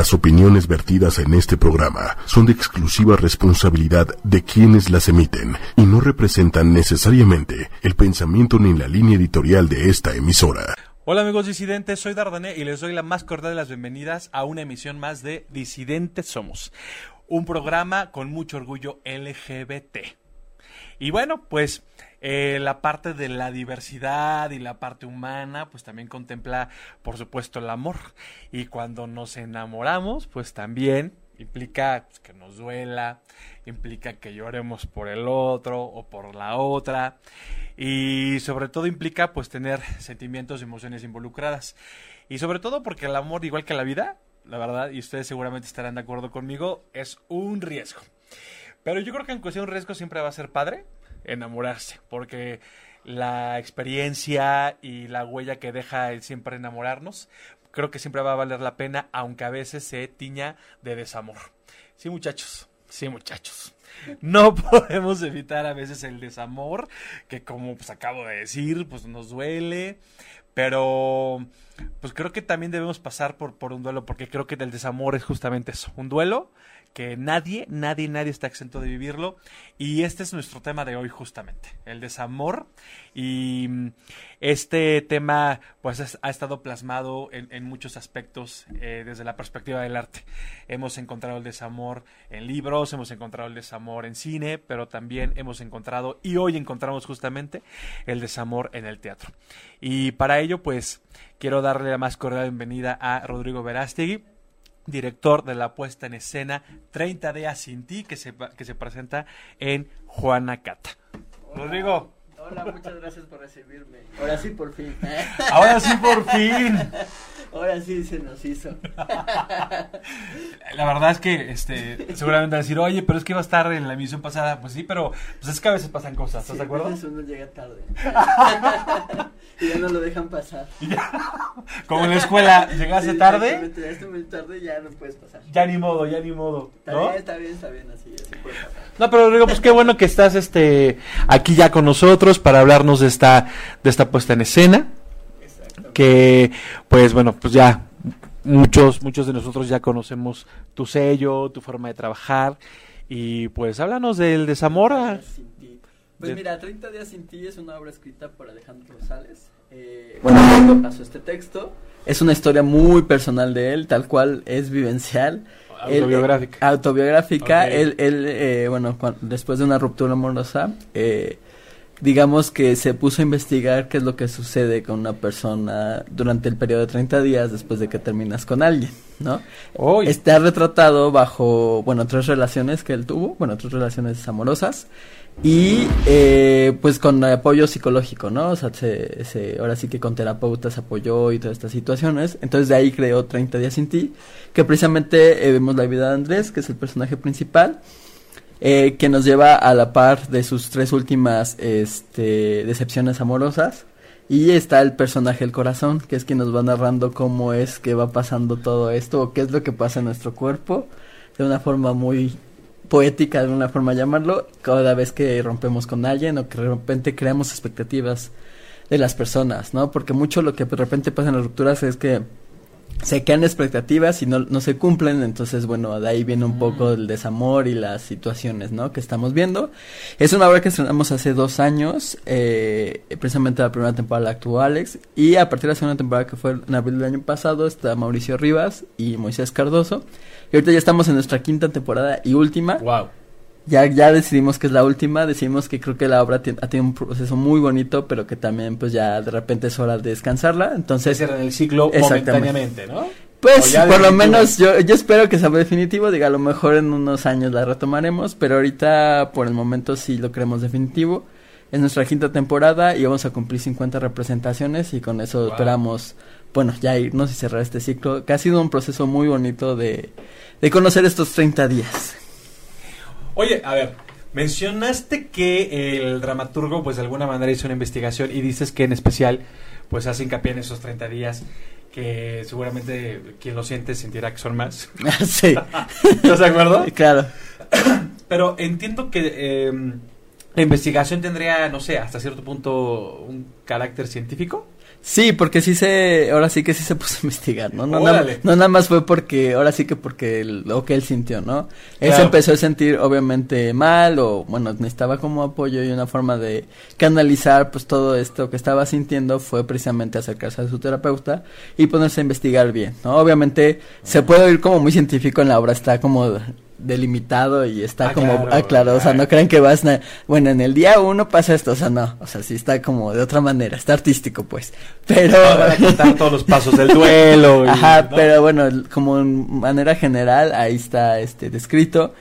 Las opiniones vertidas en este programa son de exclusiva responsabilidad de quienes las emiten y no representan necesariamente el pensamiento ni la línea editorial de esta emisora. Hola amigos disidentes, soy Dardané y les doy la más cordial de las bienvenidas a una emisión más de Disidentes Somos, un programa con mucho orgullo LGBT. Y bueno, pues eh, la parte de la diversidad y la parte humana, pues también contempla, por supuesto, el amor. Y cuando nos enamoramos, pues también implica pues, que nos duela, implica que lloremos por el otro o por la otra. Y sobre todo implica pues tener sentimientos y emociones involucradas. Y sobre todo porque el amor, igual que la vida, la verdad, y ustedes seguramente estarán de acuerdo conmigo, es un riesgo. Pero yo creo que en cuestión de riesgo siempre va a ser padre enamorarse, porque la experiencia y la huella que deja el siempre enamorarnos, creo que siempre va a valer la pena, aunque a veces se tiña de desamor. Sí, muchachos, sí, muchachos. No podemos evitar a veces el desamor, que como pues acabo de decir, pues nos duele, pero pues creo que también debemos pasar por, por un duelo, porque creo que el desamor es justamente eso, un duelo que nadie, nadie, nadie está exento de vivirlo. Y este es nuestro tema de hoy justamente, el desamor. Y mm, este tema pues ha estado plasmado en, muchos aspectos eh, desde la perspectiva del arte. Hemos encontrado el desamor en libros, hemos encontrado el desamor en cine, pero también hemos encontrado, y hoy encontramos justamente, el desamor en el teatro. Y para ello pues quiero darle la más cordial bienvenida a Rodrigo Verástegui director de la puesta en escena 30 días sin ti, que se, que se presenta en Juana Cata. Rodrigo. Hola, muchas gracias por recibirme. Ahora sí, por fin. Ahora sí, por fin. Ahora sí se nos hizo. La verdad es que este, seguramente van a decir, oye, pero es que iba a estar en la emisión pasada. Pues sí, pero pues es que a veces pasan cosas, ¿estás de acuerdo? A veces uno llega tarde. y ya no lo dejan pasar. Como en la escuela, llegaste tarde. Llegaste muy tarde ya no puedes pasar. Ya ni modo, ya ni modo. Está bien, está bien, está bien, así, así puede pasar. No, pero digo, pues qué bueno que estás este aquí ya con nosotros para hablarnos de esta, de esta puesta en escena que pues bueno, pues ya muchos, muchos de nosotros ya conocemos tu sello, tu forma de trabajar y pues háblanos del desamor. Pues mira, 30 días sin ti es una obra escrita por Alejandro Rosales. Eh, bueno, pasó este texto. Es una historia muy personal de él, tal cual es vivencial. Autobiográfica. autobiográfica. Él, él eh, bueno, después de una ruptura amorosa, eh, digamos que se puso a investigar qué es lo que sucede con una persona durante el periodo de 30 días después de que terminas con alguien, ¿no? Está retratado bajo, bueno, tres relaciones que él tuvo, bueno, tres relaciones amorosas y eh, pues con apoyo psicológico, ¿no? O sea, se, ahora sí que con terapeutas apoyó y todas estas situaciones. Entonces de ahí creó 30 días sin ti, que precisamente eh, vemos la vida de Andrés, que es el personaje principal eh, que nos lleva a la par de sus tres últimas este, decepciones amorosas. Y está el personaje el corazón, que es quien nos va narrando cómo es que va pasando todo esto, o qué es lo que pasa en nuestro cuerpo, de una forma muy poética, de una forma llamarlo, cada vez que rompemos con alguien o que de repente creamos expectativas de las personas, ¿no? Porque mucho lo que de repente pasa en las rupturas es que se quedan expectativas y no, no se cumplen, entonces bueno, de ahí viene un poco el desamor y las situaciones, ¿no? Que estamos viendo. Es una obra que estrenamos hace dos años, eh, precisamente la primera temporada la actuó Alex, y a partir de la segunda temporada que fue en abril del año pasado está Mauricio Rivas y Moisés Cardoso, y ahorita ya estamos en nuestra quinta temporada y última. Wow ya, ya decidimos que es la última, decidimos que creo que la obra ha tenido un proceso muy bonito, pero que también pues ya de repente es hora de descansarla, entonces... Cierra el ciclo momentáneamente, ¿no? Pues por lo menos yo, yo espero que sea definitivo, diga a lo mejor en unos años la retomaremos, pero ahorita por el momento sí lo creemos definitivo. Es nuestra quinta temporada y vamos a cumplir 50 representaciones y con eso esperamos, bueno, ya irnos y cerrar este ciclo, que ha sido un proceso muy bonito de, de conocer estos 30 días. Oye, a ver, mencionaste que el dramaturgo, pues de alguna manera hizo una investigación y dices que en especial, pues hace hincapié en esos 30 días que seguramente quien lo siente sentirá que son más. sí. ¿Estás de acuerdo? Claro. Pero entiendo que em, la investigación tendría, no sé, hasta cierto punto un carácter científico. Sí, porque sí se, ahora sí que sí se puso a investigar, ¿no? No, Órale. no nada más fue porque, ahora sí que porque lo que él sintió, ¿no? Él se empezó a sentir obviamente mal o, bueno, necesitaba como apoyo y una forma de canalizar pues todo esto que estaba sintiendo fue precisamente acercarse a su terapeuta y ponerse a investigar bien, ¿no? Obviamente se puede oír como muy científico en la obra, está como delimitado y está Ah, como claro, aclarado, o sea, no crean que vas, na- bueno, en el día uno pasa esto, o sea, no, o sea, sí está como de otra manera, está artístico pues, pero... Contar todos los pasos del duelo. y, Ajá, ¿no? pero bueno, como en manera general, ahí está este descrito.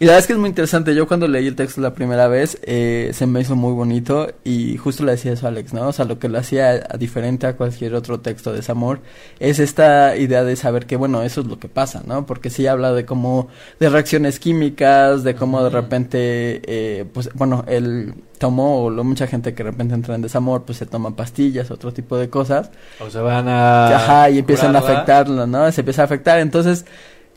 Y la verdad es que es muy interesante. Yo cuando leí el texto la primera vez, eh, se me hizo muy bonito y justo le decía eso a Alex, ¿no? O sea, lo que lo hacía a- diferente a cualquier otro texto de desamor es esta idea de saber que, bueno, eso es lo que pasa, ¿no? Porque sí habla de cómo, de reacciones químicas, de cómo de repente, eh, pues, bueno, él tomó, o lo, mucha gente que de repente entra en desamor, pues se toma pastillas, otro tipo de cosas. O se van a. Ajá, y empiezan a afectarlo, ¿no? Se empieza a afectar. Entonces,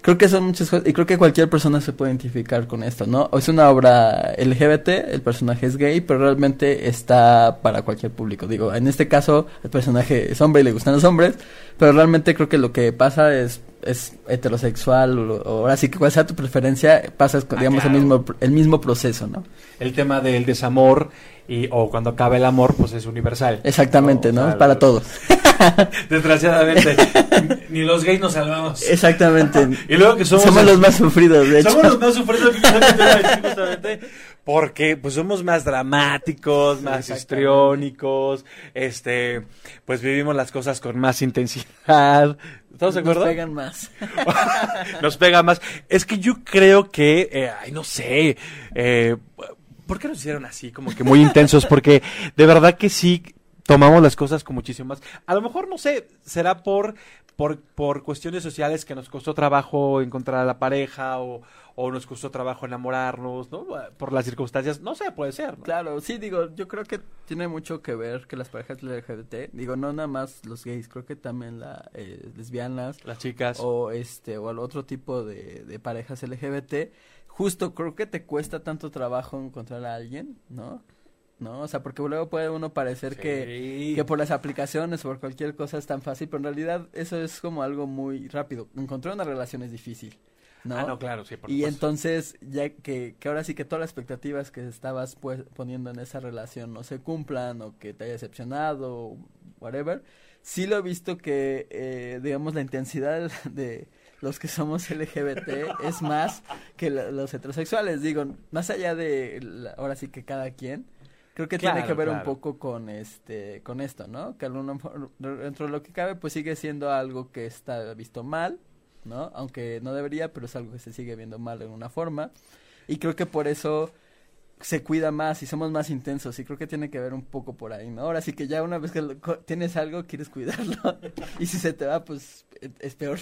creo que son muchas cosas. Y creo que cualquier persona se puede identificar con esto, ¿no? Es una obra LGBT, el personaje es gay, pero realmente está para cualquier público. Digo, en este caso, el personaje es hombre y le gustan los hombres, pero realmente creo que lo que pasa es es heterosexual o, o ahora sí que cual sea tu preferencia pasas con, Ah, digamos claro. el mismo el mismo proceso no El tema del desamor y, o cuando acaba el amor, pues es universal. exactamente O no sea, para todos Desgraciadamente, ni los gays nos salvamos. exactamente Y luego que somos, somos los más sufridos de hecho Somos los más sufridos justamente, porque pues somos más dramáticos, más histriónicos, este, pues vivimos las cosas con más intensidad. ¿Estamos de acuerdo? nos pegan más Nos pega más. Es que yo creo que, eh, ay, no sé, eh, ¿por qué nos hicieron así, como que muy intensos? Porque de verdad que sí tomamos las cosas con muchísimo más. A lo mejor, no sé, será por, por, por cuestiones sociales que nos costó trabajo encontrar a la pareja o, o nos costó trabajo enamorarnos, ¿no? Por las circunstancias, no sé, puede ser. ¿no? Claro, sí, digo, yo creo que tiene mucho que ver que las parejas LGBT, digo, no nada más los gays, creo que también las lesbianas Las chicas. o este o al otro tipo de, de parejas LGBT, justo creo que te cuesta tanto trabajo encontrar a alguien, ¿no? ¿No? O sea, porque luego puede uno parecer que que por las aplicaciones o por cualquier cosa es tan fácil, pero en realidad eso es como algo muy rápido. Encontrar una relación es difícil, ¿no? Ah, no, claro, sí, por y supuesto. entonces, ya que, que ahora sí que todas las expectativas que estabas pues, poniendo en esa relación no se cumplan o que te haya decepcionado o whatever, sí lo he visto que, eh, digamos, la intensidad de los que somos LGBT es más que la- los heterosexuales. Digo, más allá de, la- ahora sí que cada quien, creo que tiene que ver un poco con este con esto, ¿no? Que a lo mejor, dentro de lo que cabe pues sigue siendo algo que está visto mal, ¿no? Aunque no debería, pero es algo que se sigue viendo mal en una forma. Y creo que por eso se cuida más y somos más intensos y creo que tiene que ver un poco por ahí, ¿no? Ahora sí que ya una vez que lo- tienes algo quieres cuidarlo y si se te va pues e- es peor.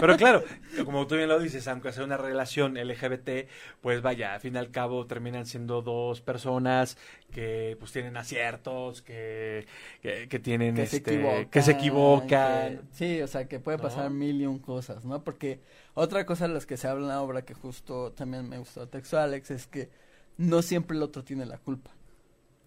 Pero claro, como tú bien lo dices, aunque sea una relación LGBT, pues vaya, al fin y al cabo terminan siendo dos personas que pues tienen aciertos, que, que, que tienen que se este, equivocan. que se equivocan. que- sí, o sea, que puede ¿No? pasar mil y un cosas, ¿no? Porque otra cosa de las que se habla en la obra que justo también me gustó texto Alex es que no siempre el otro tiene la culpa,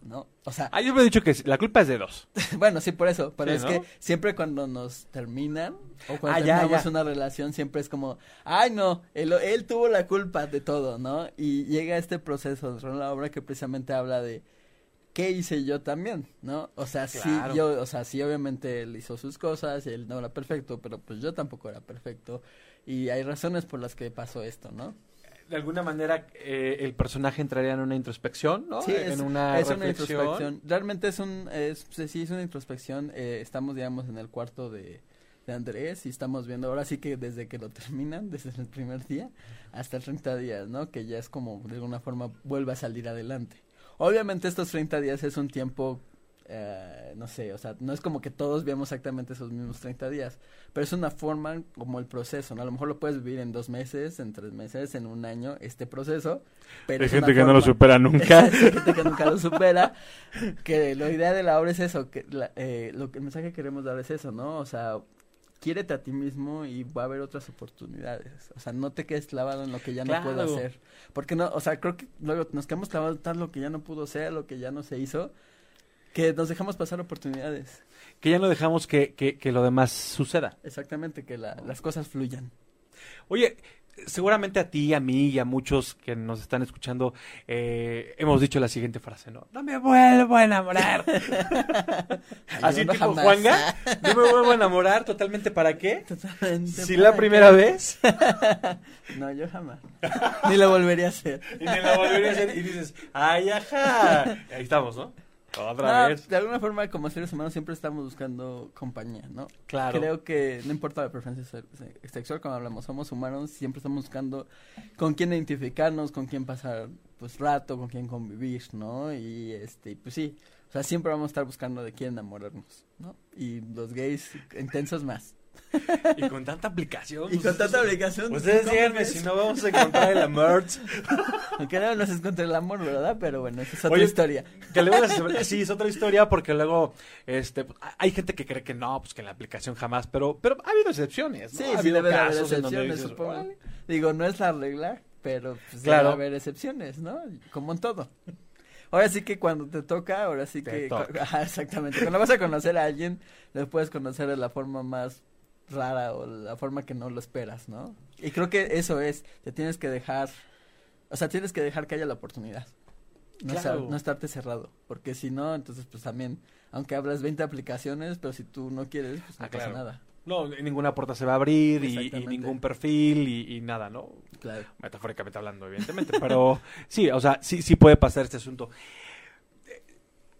¿no? O sea, Ah, yo me he dicho que la culpa es de dos. bueno, sí, por eso, pero Sí, es ¿no? que siempre cuando nos terminan o cuando Ah, ya, terminamos ya. una relación siempre es como, ay no, él, él tuvo la culpa de todo, ¿no? Y llega este proceso dentro de la obra que precisamente habla de qué hice yo también, ¿no? O sea, Claro. sí, yo, o sea, sí, obviamente él hizo sus cosas y él no era perfecto, pero pues yo tampoco era perfecto y hay razones por las que pasó esto, ¿no? De alguna manera eh, el personaje entraría en una introspección, ¿no? Sí, en es, una es una reflexión. introspección. Realmente es un, es, sí, es una introspección. eh, estamos, digamos, en el cuarto de, de Andrés y estamos viendo, ahora sí que desde que lo terminan, desde el primer día hasta 30 días, ¿no? Que ya es como, de alguna forma, vuelve a salir adelante. Obviamente estos 30 días es un tiempo, eh, no sé, o sea, no es como que todos veamos exactamente esos mismos 30 días, pero es una forma como el proceso, ¿no? A lo mejor lo puedes vivir en dos meses, en tres meses, en un año, este proceso. Pero Hay es una gente que no lo supera nunca. hay gente que nunca lo supera. Que la idea de la obra es eso, que la- eh, lo que el mensaje que queremos dar es eso, ¿no? O sea, quiérete a ti mismo y va a haber otras oportunidades. O sea, no te quedes clavado en lo que ya no puedo Claro. hacer. Porque no, o sea, creo que luego nos quedamos clavados en tal lo que ya no pudo ser, lo que ya no se hizo. Que nos dejamos pasar oportunidades. Que ya no dejamos que, que, que lo demás suceda. Exactamente, que la, las cosas fluyan. Oye, seguramente a ti, a mí y a muchos que nos están escuchando eh, hemos dicho la siguiente frase, ¿no? No me vuelvo a enamorar. Así no tipo jamás. Juanga, no me vuelvo a enamorar totalmente para qué? Totalmente. Si ¿para la primera vez? No, yo jamás. Ni lo volvería a hacer. y me la volvería a hacer y dices, ay, ajá. Ahí estamos, ¿no? Otra No, vez. de alguna forma, como seres humanos, siempre estamos buscando compañía, ¿no? Claro. Creo que no importa la preferencia se- se- sexual, cuando hablamos, somos humanos, siempre estamos buscando con quién identificarnos, con quién pasar, pues, rato, con quién convivir, ¿no? Y, este, pues sí, o sea, siempre vamos a estar buscando de quién enamorarnos, ¿no? Y los gays intensos más. Y con tanta aplicación. Y con tanta obligación. Ustedes ¿cómo díganme si no vamos a encontrar el merch. Aunque no nos encontré el amor, ¿verdad? Pero bueno, esa es otra Oye, historia. Que luego las- sí, es otra historia porque luego este pues, hay gente que cree que no, pues que en la aplicación jamás, pero pero ha habido excepciones, ¿no? Sí, ha sí habido debe de haber excepciones, dices, supongo. Digo, no es la regla, pero pues Claro. debe haber excepciones, ¿no? Como en todo. Ahora sí que cuando te toca, ahora sí Te que... Ajá, exactamente. Cuando vas a conocer a alguien, lo puedes conocer de la forma más rara o la forma que no lo esperas, ¿no? Y creo que eso es, te tienes que dejar, o sea, tienes que dejar que haya la oportunidad. No, Claro. no estarte cerrado, porque si no, entonces pues también, aunque hablas 20 aplicaciones, pero si tú no quieres, pues no Ah, pasa claro. nada. No, ninguna puerta se va a abrir y, ningún perfil y, y nada, ¿no? Claro. Metafóricamente hablando, evidentemente, pero sí, o sea, sí, sí puede pasar este asunto.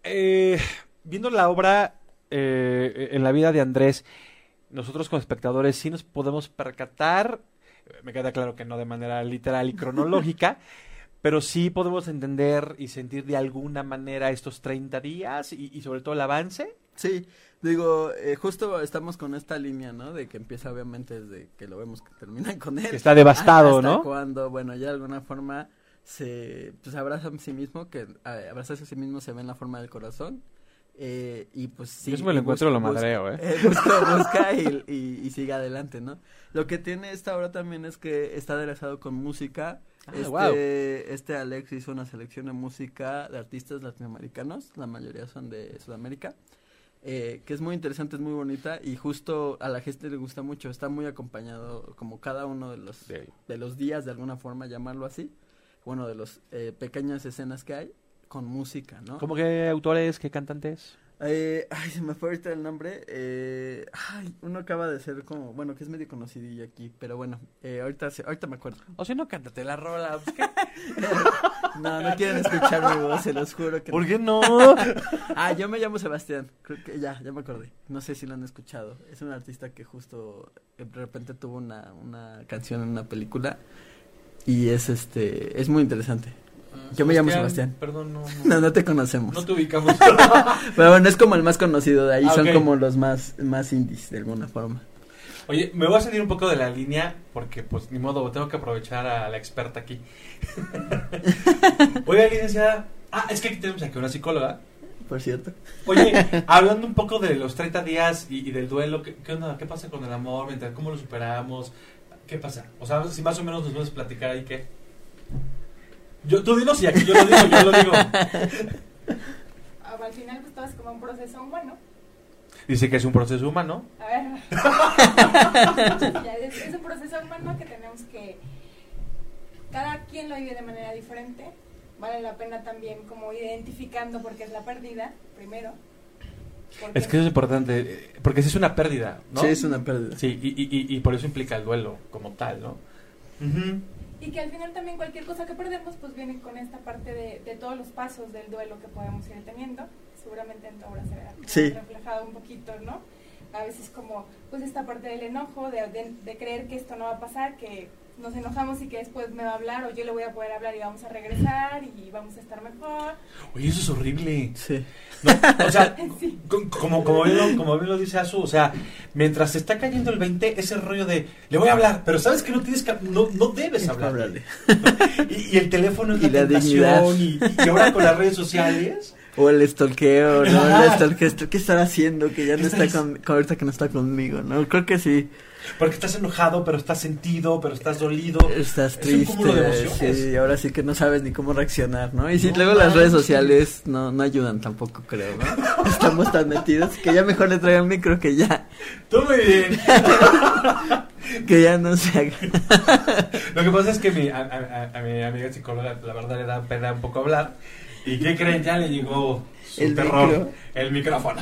Eh, viendo la obra eh, en la vida de Andrés, nosotros como espectadores sí nos podemos percatar, me queda claro que no de manera literal y cronológica, pero sí podemos entender y sentir de alguna manera estos 30 días y, y sobre todo el avance. Sí, digo, eh, justo estamos con esta línea, ¿no? De que empieza obviamente desde que lo vemos que terminan con él. Que está devastado, hasta ¿no? cuando, bueno, ya de alguna forma se pues abraza a sí mismo, que eh, abrazarse a sí mismo se ve en la forma del corazón. Eh, y pues sí. Yo me lo encuentro lo madreo, ¿eh? eh, busca, busca y, y, y sigue adelante, ¿no? Lo que tiene esta obra también es que está aderezado con música. Ah, este, guau. este Alex hizo una selección de música de artistas latinoamericanos, la mayoría son de Sudamérica, eh, que es muy interesante, es muy bonita y justo a la gente le gusta mucho, está muy acompañado como cada uno de los, De- de los días, de alguna forma llamarlo así, bueno, de las pequeñas escenas que hay con música, ¿no? ¿Cómo que autores, qué cantantes? Eh, ay, se me fue ahorita el nombre. Eh, ay, uno acaba de ser como, bueno, que es medio conocidillo aquí, pero bueno, eh, ahorita, se- ahorita me acuerdo. O si no, cántate la rola. pues, ¿qué? No, no quieren escuchar mi voz, se los juro que ¿Por no. qué no? Ah, yo me llamo Sebastián, creo que ya, ya me acordé. No sé si lo han escuchado. Es un artista que justo de repente tuvo una, una canción en una película y es este, es muy interesante. Yo me llamo Sebastián. Perdón, no, No, no te conocemos. no te ubicamos. Pero bueno, es como el más conocido de ahí, Ah, son como los más, más indies de alguna forma. Oye, me voy a salir un poco de la línea porque, pues, ni modo, tengo que aprovechar a la experta aquí. Oiga, licenciada. Ah, es que aquí tenemos aquí una psicóloga. Por cierto. Oye, hablando un poco de los 30 días y, y del duelo, ¿qué, qué onda? ¿Qué pasa con el amor? Mientras, ¿Cómo lo superamos? ¿Qué pasa? O sea, si más o menos nos puedes platicar ahí, ¿qué? Yo, tú dinos y aquí yo lo digo, yo lo digo. Al final pues todo es como un proceso humano. Dice que es un proceso humano. A ver. Es, un proceso humano que tenemos que... Cada quien lo vive de manera diferente. Vale la pena también como identificando por qué es la pérdida, primero. Porque- Es que eso es importante, eh, porque es una pérdida, ¿no? Sí, es una pérdida. Sí, y, y, y- y por eso implica el duelo como tal, ¿no? Ujú. Y que al final también cualquier cosa que perdemos pues viene con esta parte de, de todos los pasos del duelo que podemos ir teniendo. Seguramente en tu obra se verá Sí. reflejado un poquito, ¿no? A veces como pues esta parte del enojo, de, de, de creer que esto no va a pasar, que nos enojamos y que después me va a hablar o yo le voy a poder hablar y vamos a regresar y vamos a estar mejor. Oye, eso es horrible. Sí. No, o sea, Sí. co- como, como, bien lo, como bien lo dice Azu, o sea, mientras se está cayendo el 20, ese rollo de, le voy a hablar, pero sabes que no tienes que, no, no debes hablar. Háblale. Y, y el teléfono es Y la, la tentación, dignidad. y, y ahora con las redes sociales. O el stalkeo, ¿no? Ah. El stalkeo, ¿qué estará haciendo? Que ya no ¿Qué está con- ahorita que no está conmigo, ¿no? Creo que sí. Porque estás enojado, pero estás sentido, pero estás dolido. Estás Es triste. un cúmulo de emociones. sí, ahora sí que no sabes ni cómo reaccionar, ¿no? Y No luego las redes sociales no, no ayudan tampoco, creo, ¿no? Estamos tan metidos que ya mejor le traigan micro que ya, Tú muy bien. que ya no se haga. Lo que pasa es que mi, a, a- a- a mi amiga psicóloga, la verdad, le da pena un poco hablar. ¿Y qué creen? Ya le llegó su El terror, micro. el micrófono.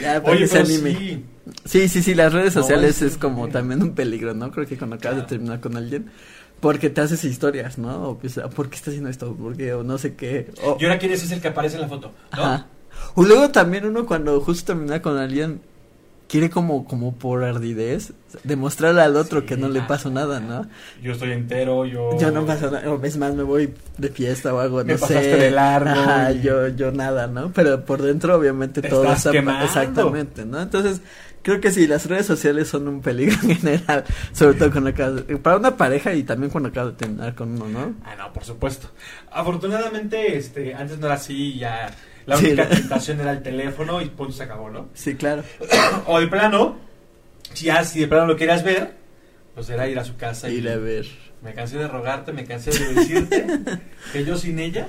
Ya, Oye, pero sí. Sí, sí, sí, las redes No, sociales es es como también un peligro, ¿no? Creo que cuando acabas Claro. de terminar con alguien, porque te haces historias, ¿no? O pues, ¿por qué está haciendo esto? ¿Por qué? O no sé qué. O, Y ahora quién es el que aparece en la foto, ¿no? Ajá. O luego también uno cuando justo termina con alguien quiere como como por ardidez demostrarle al otro Sí, que no le ah, pasó nada, ¿no? Yo estoy entero, yo... Yo no pasa nada, o es más me voy de fiesta o algo, Me no sé. pasaste de largo Ajá, y- yo yo nada, ¿no? Pero por dentro obviamente Te todo está quemando. exactamente, ¿no? Entonces, creo que sí las redes sociales son un peligro en general, sobre todo cuando acabas de- para una pareja y también cuando acabas de terminar con uno, ¿no? Ah, no, por supuesto. Afortunadamente, este, antes no era así, ya... La Sí, única tentación era el teléfono y punto se acabó, ¿no? Sí, claro. O de plano, si ya, si de plano lo querías ver, pues era ir a su casa y... Ir a ver. Me cansé de rogarte, me cansé de decirte que yo sin ella...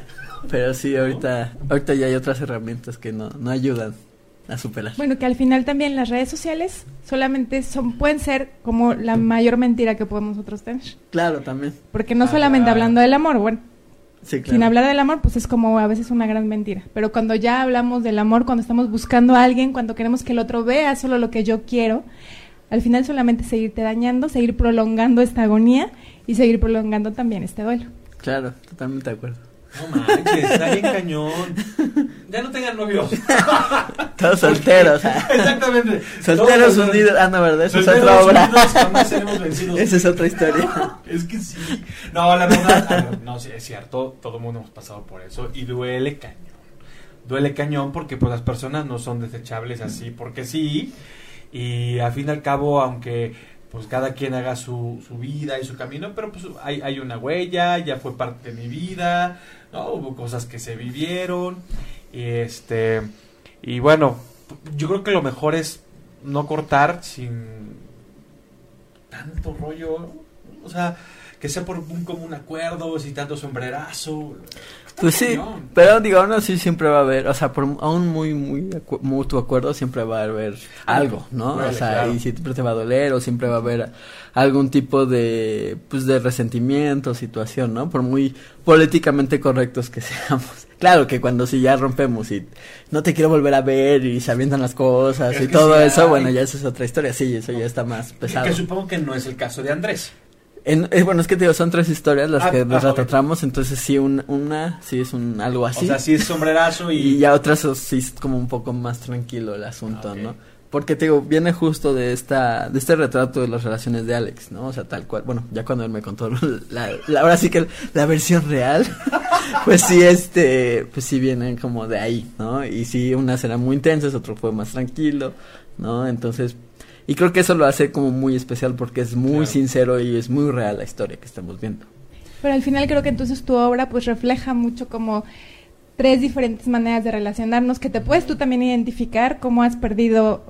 Pero sí, ahorita ahorita ya hay otras herramientas que no no ayudan a superar. Bueno, que al final también las redes sociales solamente son pueden ser como la mayor mentira que podemos nosotros tener. Claro, también. Porque no Ah, solamente claro. hablando del amor, bueno, Sí, claro. sin hablar del amor, pues es como a veces una gran mentira. Pero cuando ya hablamos del amor, cuando estamos buscando a alguien, cuando queremos que el otro vea solo lo que yo quiero, al final solamente seguirte dañando, seguir prolongando esta agonía y seguir prolongando también este duelo. Claro, totalmente de acuerdo. No manches, está bien cañón. Ya no tengan novios. Todos solteros. ah. Exactamente. Solteros Todos unidos. Ah, no, ¿verdad? Esa es otra obra. unidos jamás seremos vencidos. Esa es otra historia. Es que sí. No, la verdad, a ver, no, sí, es cierto, todo el mundo hemos pasado por eso y duele cañón. Duele cañón porque pues las personas no son desechables así porque sí y al fin y al cabo aunque pues cada quien haga su, su vida y su camino, pero pues hay, hay una huella, ya fue parte de mi vida, ¿no? Hubo cosas que se vivieron y este y bueno, yo creo que lo mejor es no cortar sin tanto rollo, o sea, que sea por un común acuerdo, sin tanto sombrerazo. Pues sí, pero digo, aún así siempre va a haber, o sea, por aún muy, muy acu- mutuo acuerdo siempre va a haber algo, ¿no? O sea, claro. y siempre te va a doler o siempre va a haber algún tipo de, pues, de resentimiento, situación, ¿no? Por muy políticamente correctos que seamos. Claro que cuando sí ya rompemos y no te quiero volver a ver y se avientan las cosas Es y todo sí eso, bueno, ya esa es otra historia, sí, eso ya está más pesado. Que supongo que no es el caso de Andrés. En- eh, bueno, es que te digo, son tres historias las Ah, que ah, nos ok. retratamos, entonces sí, un- una, sí es un algo así. O sea, sí es sombrerazo y... y ya otras sí es como un poco más tranquilo el asunto, Ah. ¿no? Porque te digo, viene justo de esta, de este retrato de las relaciones de Alex, ¿no? O sea, tal cual, bueno, ya cuando él me contó la, la- ahora sí que la versión real, pues sí, este, pues sí vienen como de ahí, ¿no? Y sí, unas eran muy intensas, otro fue más tranquilo, ¿no? Entonces, y creo que eso lo hace como muy especial porque es muy Claro. sincero y es muy real la historia que estamos viendo. Pero al final creo que entonces tu obra pues refleja mucho como tres diferentes maneras de relacionarnos que te puedes tú también identificar cómo has perdido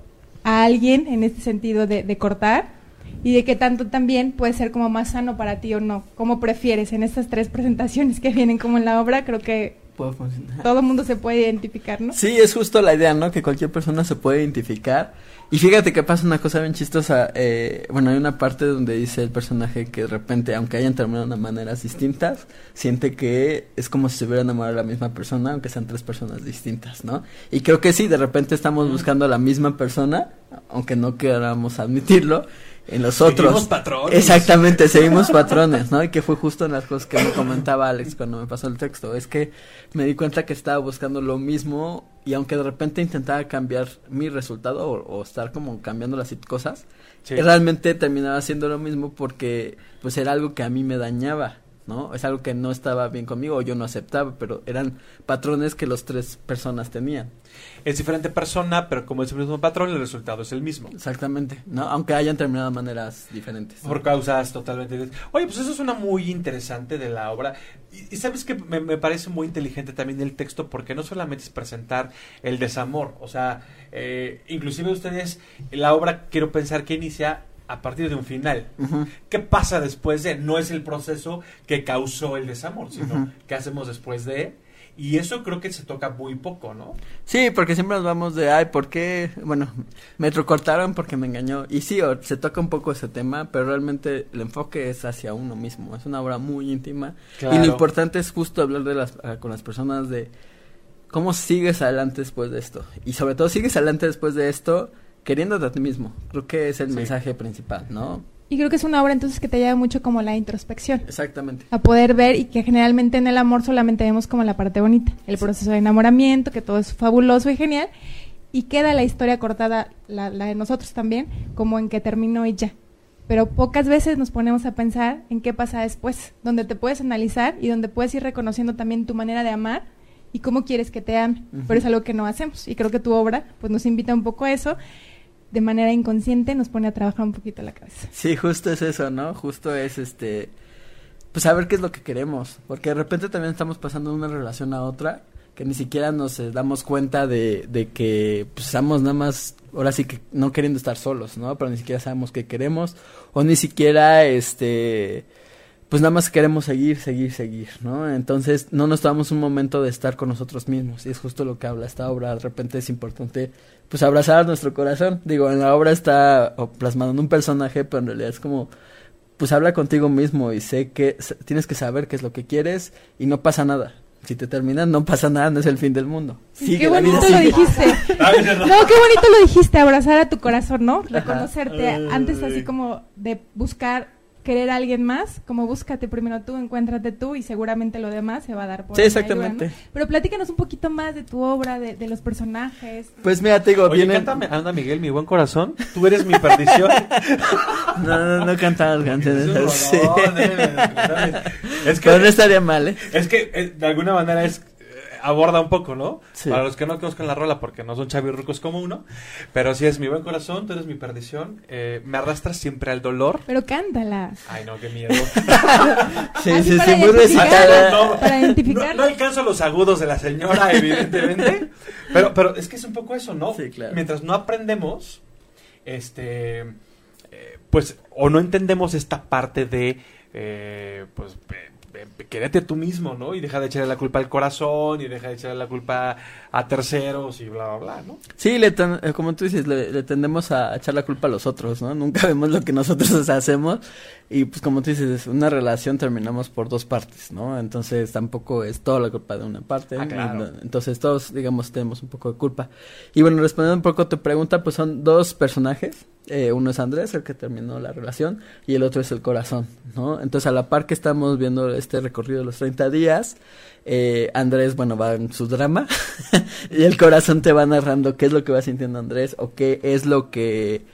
a alguien en este sentido de, de cortar y de que tanto también puede ser como más sano para ti o no. ¿Cómo prefieres en estas tres presentaciones que vienen como en la obra? Creo que Puede funcionar. todo mundo se puede identificar, ¿no? Sí, es justo la idea, ¿no? Que cualquier persona se puede identificar. Y fíjate que pasa una cosa bien chistosa. Eh, bueno, hay una parte donde dice el personaje que de repente, aunque hayan terminado de maneras distintas, siente que es como si se hubiera enamorado de la misma persona, aunque sean tres personas distintas, ¿no? Y creo que sí, de repente estamos buscando a la misma persona, aunque no queramos admitirlo, en los otros. Seguimos patrones. Exactamente, seguimos patrones, ¿no? Y que fue justo en las cosas que me comentaba Alex cuando me pasó el texto. Es que me di cuenta que estaba buscando lo mismo y aunque de repente intentaba cambiar mi resultado o, o estar como cambiando las cosas, Sí. realmente terminaba haciendo lo mismo porque pues era algo que a mí me dañaba, ¿no? Es algo que no estaba bien conmigo o yo no aceptaba, pero eran patrones que los tres personas tenían. Es diferente persona, pero como es el mismo patrón, el resultado es el mismo. Exactamente, ¿no? Aunque hayan terminado de maneras diferentes. Por causas totalmente diferentes. Oye, pues eso suena muy interesante de la obra. Y, sabes que me, me, parece muy inteligente también el texto porque no solamente es presentar el desamor, o sea, eh, inclusive ustedes, la obra quiero pensar que inicia a partir de un final. ¿Qué pasa después de? No es el proceso que causó el desamor, sino qué hacemos después de. Y eso creo que se toca muy poco, ¿no? Sí, porque siempre nos vamos de, ay, ¿por qué? Bueno, me cortaron porque me engañó. Y sí, se toca un poco ese tema, pero realmente el enfoque es hacia uno mismo. Es una obra muy íntima. Y lo importante es justo hablar de las, ah, con las personas de cómo sigues adelante después de esto. Y sobre todo, sigues adelante después de esto queriéndote a ti mismo. Creo que es el mensaje principal, ¿no? Y creo que es una obra entonces que te lleva mucho como la introspección. Exactamente. A poder ver y que generalmente en el amor solamente vemos como la parte bonita, el proceso de enamoramiento, que todo es fabuloso y genial, y queda la historia cortada, la, la de nosotros también, como en que terminó y ya. Pero pocas veces nos ponemos a pensar en qué pasa después, donde te puedes analizar y donde puedes ir reconociendo también tu manera de amar y cómo quieres que te ame. Pero es algo que no hacemos. Y creo que tu obra pues nos invita un poco a eso de manera inconsciente nos pone a trabajar un poquito la cabeza. Sí, justo es eso, ¿no? Justo es este pues saber qué es lo que queremos, porque de repente también estamos pasando de una relación a otra que ni siquiera nos eh, damos cuenta de, de que pues estamos nada más ahora sí que no queriendo estar solos, ¿no? Pero ni siquiera sabemos qué queremos o ni siquiera este pues nada más queremos seguir, seguir, seguir, ¿no? Entonces no nos damos un momento de estar con nosotros mismos y es justo lo que habla esta obra. De repente es importante pues abrazar nuestro corazón. Digo, en la obra está plasmado en un personaje, pero en realidad es como pues habla contigo mismo y sé que tienes que saber qué es lo que quieres y no pasa nada. Si te terminan, no pasa nada, no es el fin del mundo. qué bonito lo dijiste. no, qué bonito lo dijiste, abrazar a tu corazón, ¿no? Reconocerte antes así como de buscar querer a alguien más, como búscate primero tú, encuéntrate tú y seguramente lo demás se va a dar por Sí, exactamente. Pero platícanos un poquito más de tu obra, de, los personajes. Pues mira, te digo, Oye, viene... cántame, anda Miguel, mi buen corazón, tú eres mi perdición. no, no, no cantabas canciones así. Es que... no estaría mal, ¿eh? Es que eh, de alguna manera es aborda un poco, ¿no? Para los que no conozcan la rola, porque no son chavirrucos como uno, pero si es mi buen corazón, tú eres mi perdición, eh, me arrastras siempre al dolor. Pero cántala. Ay, no, qué miedo. sí, sí, sí, muy recitada. No, para identificar. No, alcanzo los agudos de la señora, evidentemente, pero, pero es que es un poco eso, ¿no? Sí, claro. Mientras no aprendemos, este, eh, pues, o no entendemos esta parte de, eh, pues, quédate tú mismo, ¿no? Y deja de echarle la culpa al corazón y deja de echarle la culpa a terceros y bla, bla, bla, ¿no? Sí, le eh, como tú dices, le, tendemos a echar la culpa a los otros, ¿no? Nunca vemos lo que nosotros hacemos y pues como tú dices, una relación terminamos por dos partes, ¿no? Entonces tampoco es toda la culpa de una parte. Ah, entonces todos, digamos, tenemos un poco de culpa. Y bueno, respondiendo un poco a tu pregunta, pues son dos personajes eh, uno es Andrés, el que terminó la relación, y el otro es el corazón, ¿no? Entonces, a la par que estamos viendo este recorrido de los 30 días, eh, Andrés, bueno, va en su drama, y el corazón te va narrando qué es lo que va sintiendo Andrés, o qué es lo que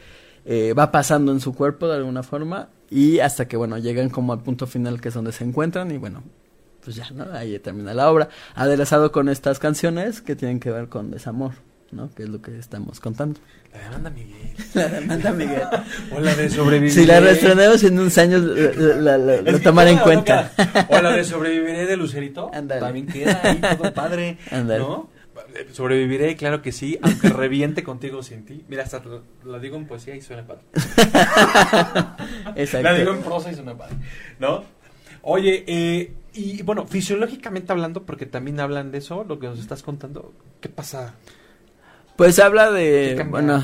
eh, va pasando en su cuerpo de alguna forma, y hasta que, bueno, llegan como al punto final que es donde se encuentran, y bueno, pues ya, ¿no? Ahí termina la obra, aderezado con estas canciones que tienen que ver con desamor. ¿No? Que es lo que estamos contando. La demanda Miguel. La demanda Miguel. o la de sobrevivir. Si la reestrenamos en unos años, la, lo tomaré en cuenta. o la de sobreviviré de Lucerito. También queda ahí todo padre. ¿No? Sobreviviré, claro que sí, aunque reviente contigo sin ti. Mira, hasta la digo en poesía y suena padre. Exacto. La digo en prosa y suena padre. ¿No? Oye, eh, y bueno, fisiológicamente hablando, porque también hablan de eso, lo que nos estás contando, ¿qué pasa? Pues habla de, bueno,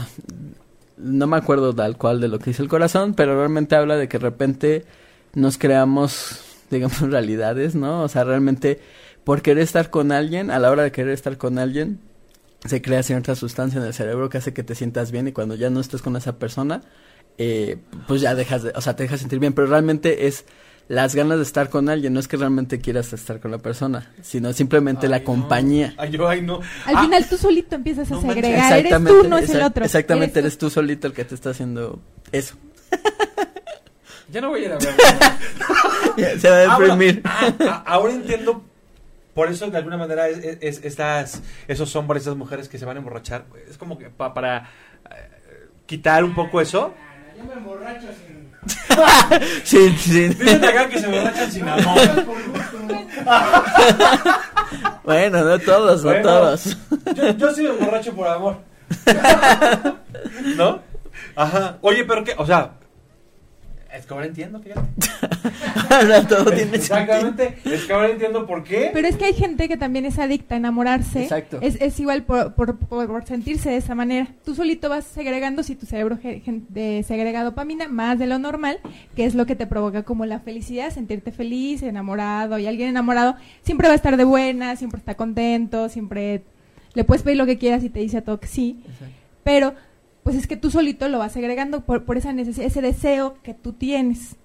no me acuerdo tal cual de lo que dice el corazón, pero realmente habla de que de repente nos creamos, digamos, realidades, ¿no? O sea, realmente por querer estar con alguien, a la hora de querer estar con alguien, se crea cierta sustancia en el cerebro que hace que te sientas bien y cuando ya no estés con esa persona, eh, pues ya dejas de, o sea, te dejas sentir bien, pero realmente es las ganas de estar con alguien, no es que realmente quieras estar con la persona, sino simplemente la compañía. Ay, yo, ay, no. Al ah. final tú solito empiezas a segregar, eres tú, no es el otro. Exactamente, eres tú. solito el que te está haciendo eso. Ya no voy a ir a ver. Se va a Ah, deprimir. ah, ah, ahora entiendo. Por eso, de alguna manera, es, es- estas, esos hombres, esas mujeres que se van a emborrachar, es como que pa- para eh, quitar un poco eso. Yo me emborracho sin. Sí, sí. Dicen acá que se emborrachan sin amor. Bueno, no todos, no Bueno. todos. Yo, yo sí me emborracho por amor. ¿No? Ajá. Oye, pero qué, o sea, es que ahora entiendo, fíjate. Ahora todo tiene sentido. Exactamente. Es que ahora entiendo por qué. Pero es que hay gente que también es adicta a enamorarse. Exacto. Es, es igual por, por, sentirse de esa manera. Tú solito vas segregando, si tu cerebro de- segrega dopamina más de lo normal, que es lo que te provoca como la felicidad, sentirte feliz, enamorado. Y alguien enamorado siempre va a estar de buena, siempre está contento, siempre le puedes pedir lo que quieras y te dice a todo que sí. Pero pues es que tú solito lo vas segregando por, por esa necesidad, ese deseo que tú tienes.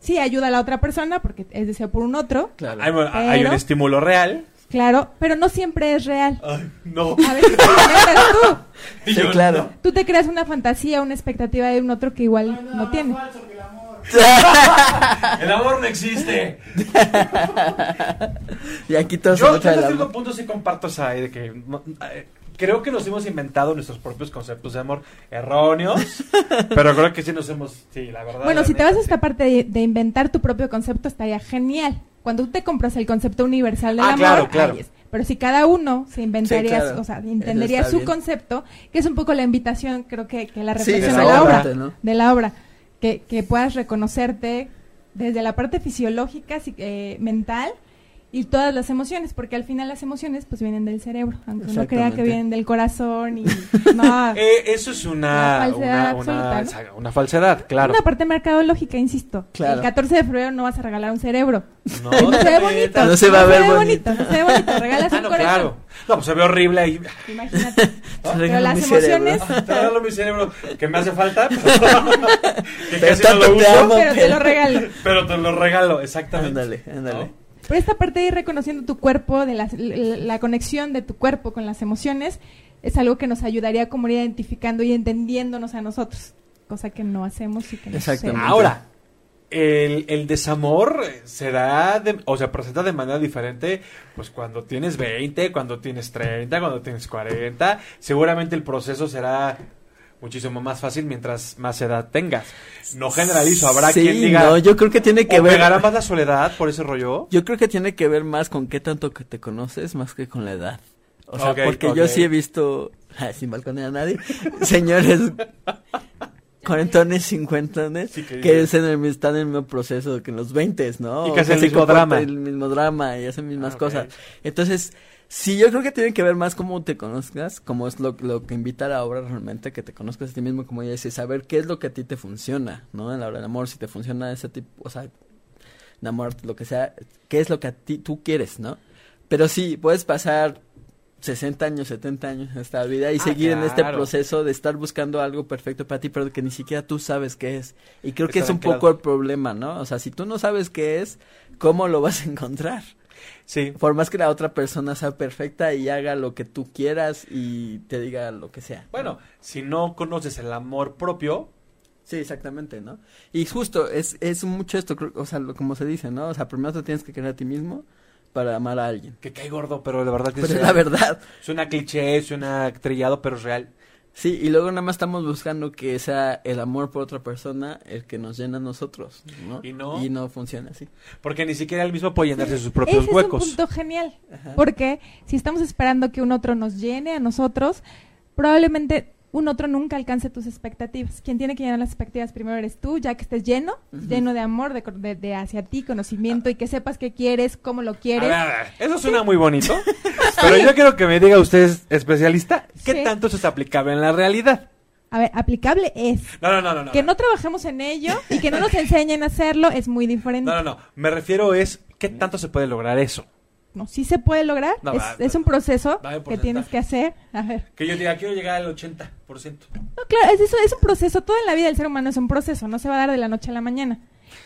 Sí, ayuda a la otra persona porque es deseo por un otro, Claro. Hay, hay un estímulo real. claro, pero no siempre es real. Ay, no. A veces te tú. Sí, yo, claro. Tú te creas una fantasía, una expectativa de un otro que igual No, no, no, tiene. falso el amor. no. El amor no existe. Y aquí todos Yo, hasta cierto punto sí comparto esa idea de que no, eh, creo que nos hemos inventado nuestros propios conceptos de amor erróneos, pero creo que sí nos hemos, sí, la verdad. Bueno, la si te vas a sí. esta parte de, de inventar tu propio concepto, estaría genial. Cuando tú te compras el concepto universal del Ah, amor, claro, claro. ahí es. Pero si cada uno se inventaría, Sí, claro. o sea, entendería su bien. concepto, que es un poco la invitación, creo que, que la reflexión de de la la obra, obra, ¿no? de la obra, que, que puedas reconocerte desde la parte fisiológica, eh, mental y todas las emociones, porque al final las emociones pues vienen del cerebro, aunque uno crea que vienen del corazón y no, Eh, eso es una, La falsedad una, una, absoluta, una falsedad, claro. una parte mercadológica, insisto. Claro. El 14 de febrero no vas a regalar un cerebro. No, No se ve bonito. No se va a ver ve bonito. No se ve bonito. Regalas Ah, un no, corazón. claro. No, pues se ve horrible ahí. Imagínate. Pero las emociones, Te regalo mi cerebro que me hace falta. que Pero casi no tanto lo te uso. amo. pero te lo regalo. Pero te lo regalo, exactamente. Ándale, ándale. Pero esta parte de ir reconociendo tu cuerpo, de la, la- la conexión de tu cuerpo con las emociones, es algo que nos ayudaría como ir identificando y entendiéndonos a nosotros. Cosa que no hacemos y que no Exactamente. Ahora, el, el desamor se da, de- o se presenta de manera diferente, pues cuando tienes 20, cuando tienes 30, cuando tienes 40. Seguramente el proceso será muchísimo más fácil mientras más edad tengas. No generalizo, habrá Sí, quien diga, no, yo creo que tiene que o ver. pegará más la soledad por ese rollo. Yo creo que tiene que ver más con qué tanto que te conoces más que con la edad. O sea, porque yo sí he visto, sin balconear a nadie, señores cuarentones, cincuentones, Sí, que que, dices. es en el, están en el mismo proceso que en los veintes, ¿no? Y que hacen el mismo drama. El mismo drama y hacen mismas Ah, cosas. Entonces, sí, yo creo que tiene que ver más cómo te conozcas, como es lo, lo que invita a la obra realmente, que te conozcas a ti mismo, como ella dice, saber qué es lo que a ti te funciona, ¿no? En la hora del amor, si te funciona ese tipo, o sea, enamorarte, lo que sea, qué es lo que a ti tú quieres, ¿no? Pero sí, puedes pasar 60 años, 70 años en esta vida y Ah, seguir en este proceso de estar buscando algo perfecto para ti, pero que ni siquiera tú sabes qué es. Y creo que es un poco el problema, ¿no? O sea, si tú no sabes qué es, ¿cómo lo vas a encontrar? Sí. Por más que la otra persona sea perfecta y haga lo que tú quieras y te diga lo que sea. Bueno, si no conoces el amor propio, Sí, exactamente, ¿no? Y justo, es, es mucho esto, o sea, lo- como se dice, ¿no? O sea, primero te tienes que querer a ti mismo para amar a alguien. que cae gordo, pero de verdad que Pero es es la verdad. Suena cliché, suena trillado, pero es real. Sí, y luego nada más estamos buscando que sea el amor por otra persona el que nos llena a nosotros, ¿no? Y no. Y no funciona así. Porque ni siquiera él mismo puede llenarse sus propios Ese huecos. es un punto genial. Ajá. Porque si estamos esperando que un otro nos llene a nosotros, probablemente un otro nunca alcance tus expectativas. Quien tiene que llenar las expectativas primero eres tú, ya que estés lleno, lleno de amor, de, de- de hacia ti, conocimiento y que sepas qué quieres, cómo lo A quieres. ver, a ver, eso suena muy bonito. pero yo quiero que me diga usted, especialista, ¿qué Sí. tanto eso es aplicable en la realidad? A ver, aplicable es. No, no, no, no. no. Que no trabajemos en ello y que no nos enseñen a hacerlo es muy diferente. No, no, no. Me refiero es, ¿qué tanto se puede lograr eso? No, sí se puede lograr. No, es, va, es va, un proceso que tienes que hacer. A ver. Que yo diga, quiero llegar al 80%. No, claro, es, eso es un proceso. Todo en la vida del ser humano es un proceso. No se va a dar de la noche a la mañana.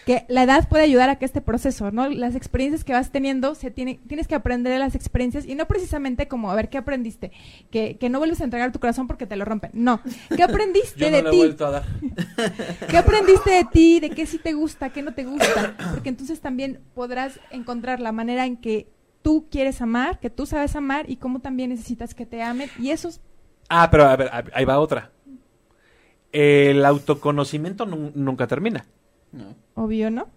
que la edad puede ayudar a que este proceso, ¿no? Las experiencias que vas teniendo, se tiene, tienes que aprender de las experiencias y no precisamente como, a ver, ¿qué aprendiste? Que, que no vuelves a entregar tu corazón porque te lo rompen. No. ¿Qué aprendiste Yo no de lo he ti? vuelto a dar. ¿Qué aprendiste de ti? ¿De qué sí te gusta? ¿Qué no te gusta? Porque entonces también podrás encontrar la manera en que tú quieres amar, que tú sabes amar y cómo también necesitas que te amen. Y eso es Ah, pero a ver, a- ahí va otra. El autoconocimiento nun- nunca termina. No. obvio, ¿no?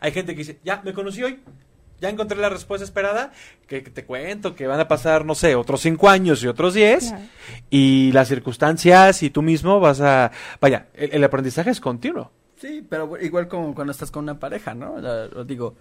Hay gente que dice, ya, me conocí hoy, ya encontré la respuesta esperada, que, que te cuento que van a pasar, no sé, otros cinco años y otros diez, Claro. y las circunstancias y tú mismo vas a... Vaya, el, el aprendizaje es continuo. Sí, pero igual como cuando estás con una pareja, ¿no? La- lo digo,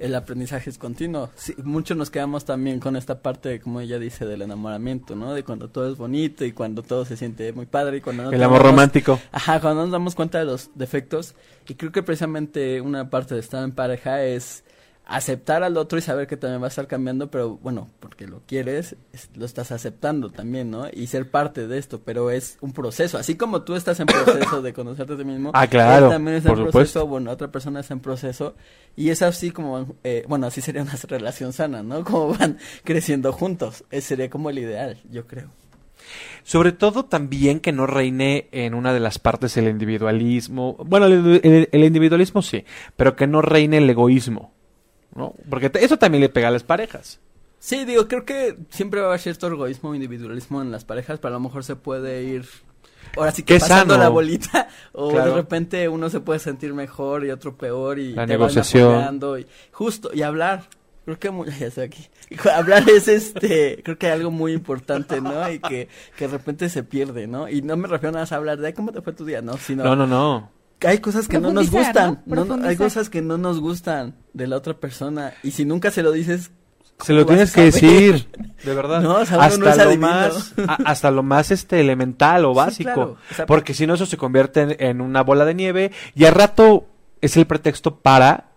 el aprendizaje es continuo. Sí, muchos nos quedamos también con esta parte, como ella dice, del enamoramiento, ¿no? De cuando todo es bonito y cuando todo se siente muy padre y cuando no el amor romántico. Ajá, cuando nos damos cuenta de los defectos. Y creo que precisamente una parte de estar en pareja es aceptar al otro y saber que también va a estar cambiando, pero bueno, porque lo quieres, es- lo estás aceptando también, ¿no? Y ser parte de esto, pero es un proceso. Así como tú estás en proceso de conocerte a ti mismo, Ah, claro, él también está en supuesto. proceso, bueno, otra persona está en proceso. Y es así como, eh, bueno, así sería una relación sana, ¿no? Como van creciendo juntos. Ese sería como el ideal, yo creo. Sobre todo también que no reine en una de las partes el individualismo. Bueno, el, el- el individualismo sí, pero que no reine el egoísmo. ¿No? Porque te- eso también le pega a las parejas. Sí, digo, creo que siempre va a haber cierto egoísmo, individualismo en las parejas, pero a lo mejor se puede ir ahora sí que Qué pasando sano. la bolita o Claro. de repente uno se puede sentir mejor y otro peor y La te van negociación. apoyando y justo y hablar. Creo que mu- ya estoy aquí. Hablar es este, creo que algo muy importante, ¿no? Y que, que de repente se pierde, ¿no? Y no me refiero nada más a hablar de "Ay, cómo te fue tu día, no, sino No, no, no. Hay cosas que no nos gustan, ¿no? ¿no? No, hay cosas que no nos gustan de la otra persona y si nunca se lo dices Se lo ¿cómo tienes que decir, de verdad. No, o sea, uno no hasta lo adivino. más, a- hasta lo más este elemental o Sí, básico, claro. O sea, porque si no eso se convierte en, en una bola de nieve y al rato es el pretexto para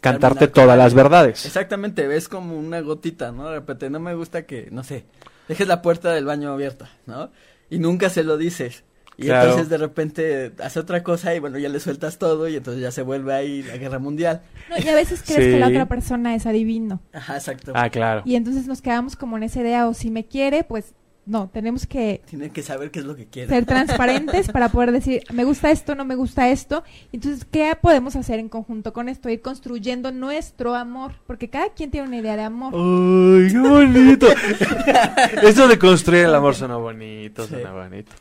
cantarte todas las verdades. Exactamente, ves como una gotita, ¿no? De repente, no me gusta que, no sé, dejes la puerta del baño abierta, ¿no? Y nunca se lo dices. Y Claro. entonces de repente hace otra cosa y bueno, ya le sueltas todo y entonces ya se vuelve ahí la guerra mundial. No, y a veces crees Sí. que la otra persona es adivino. Ajá, exacto. Ah, claro. Y entonces nos quedamos como en esa idea, o si me quiere, pues no, tenemos que Tienen que saber qué es lo que quieren. ser transparentes para poder decir, me gusta esto, no me gusta esto. Entonces, ¿qué podemos hacer en conjunto con esto? Ir construyendo nuestro amor, porque cada quien tiene una idea de amor. Ay, qué bonito. Eso de construir el amor suena bonito, Sí. suena bonito.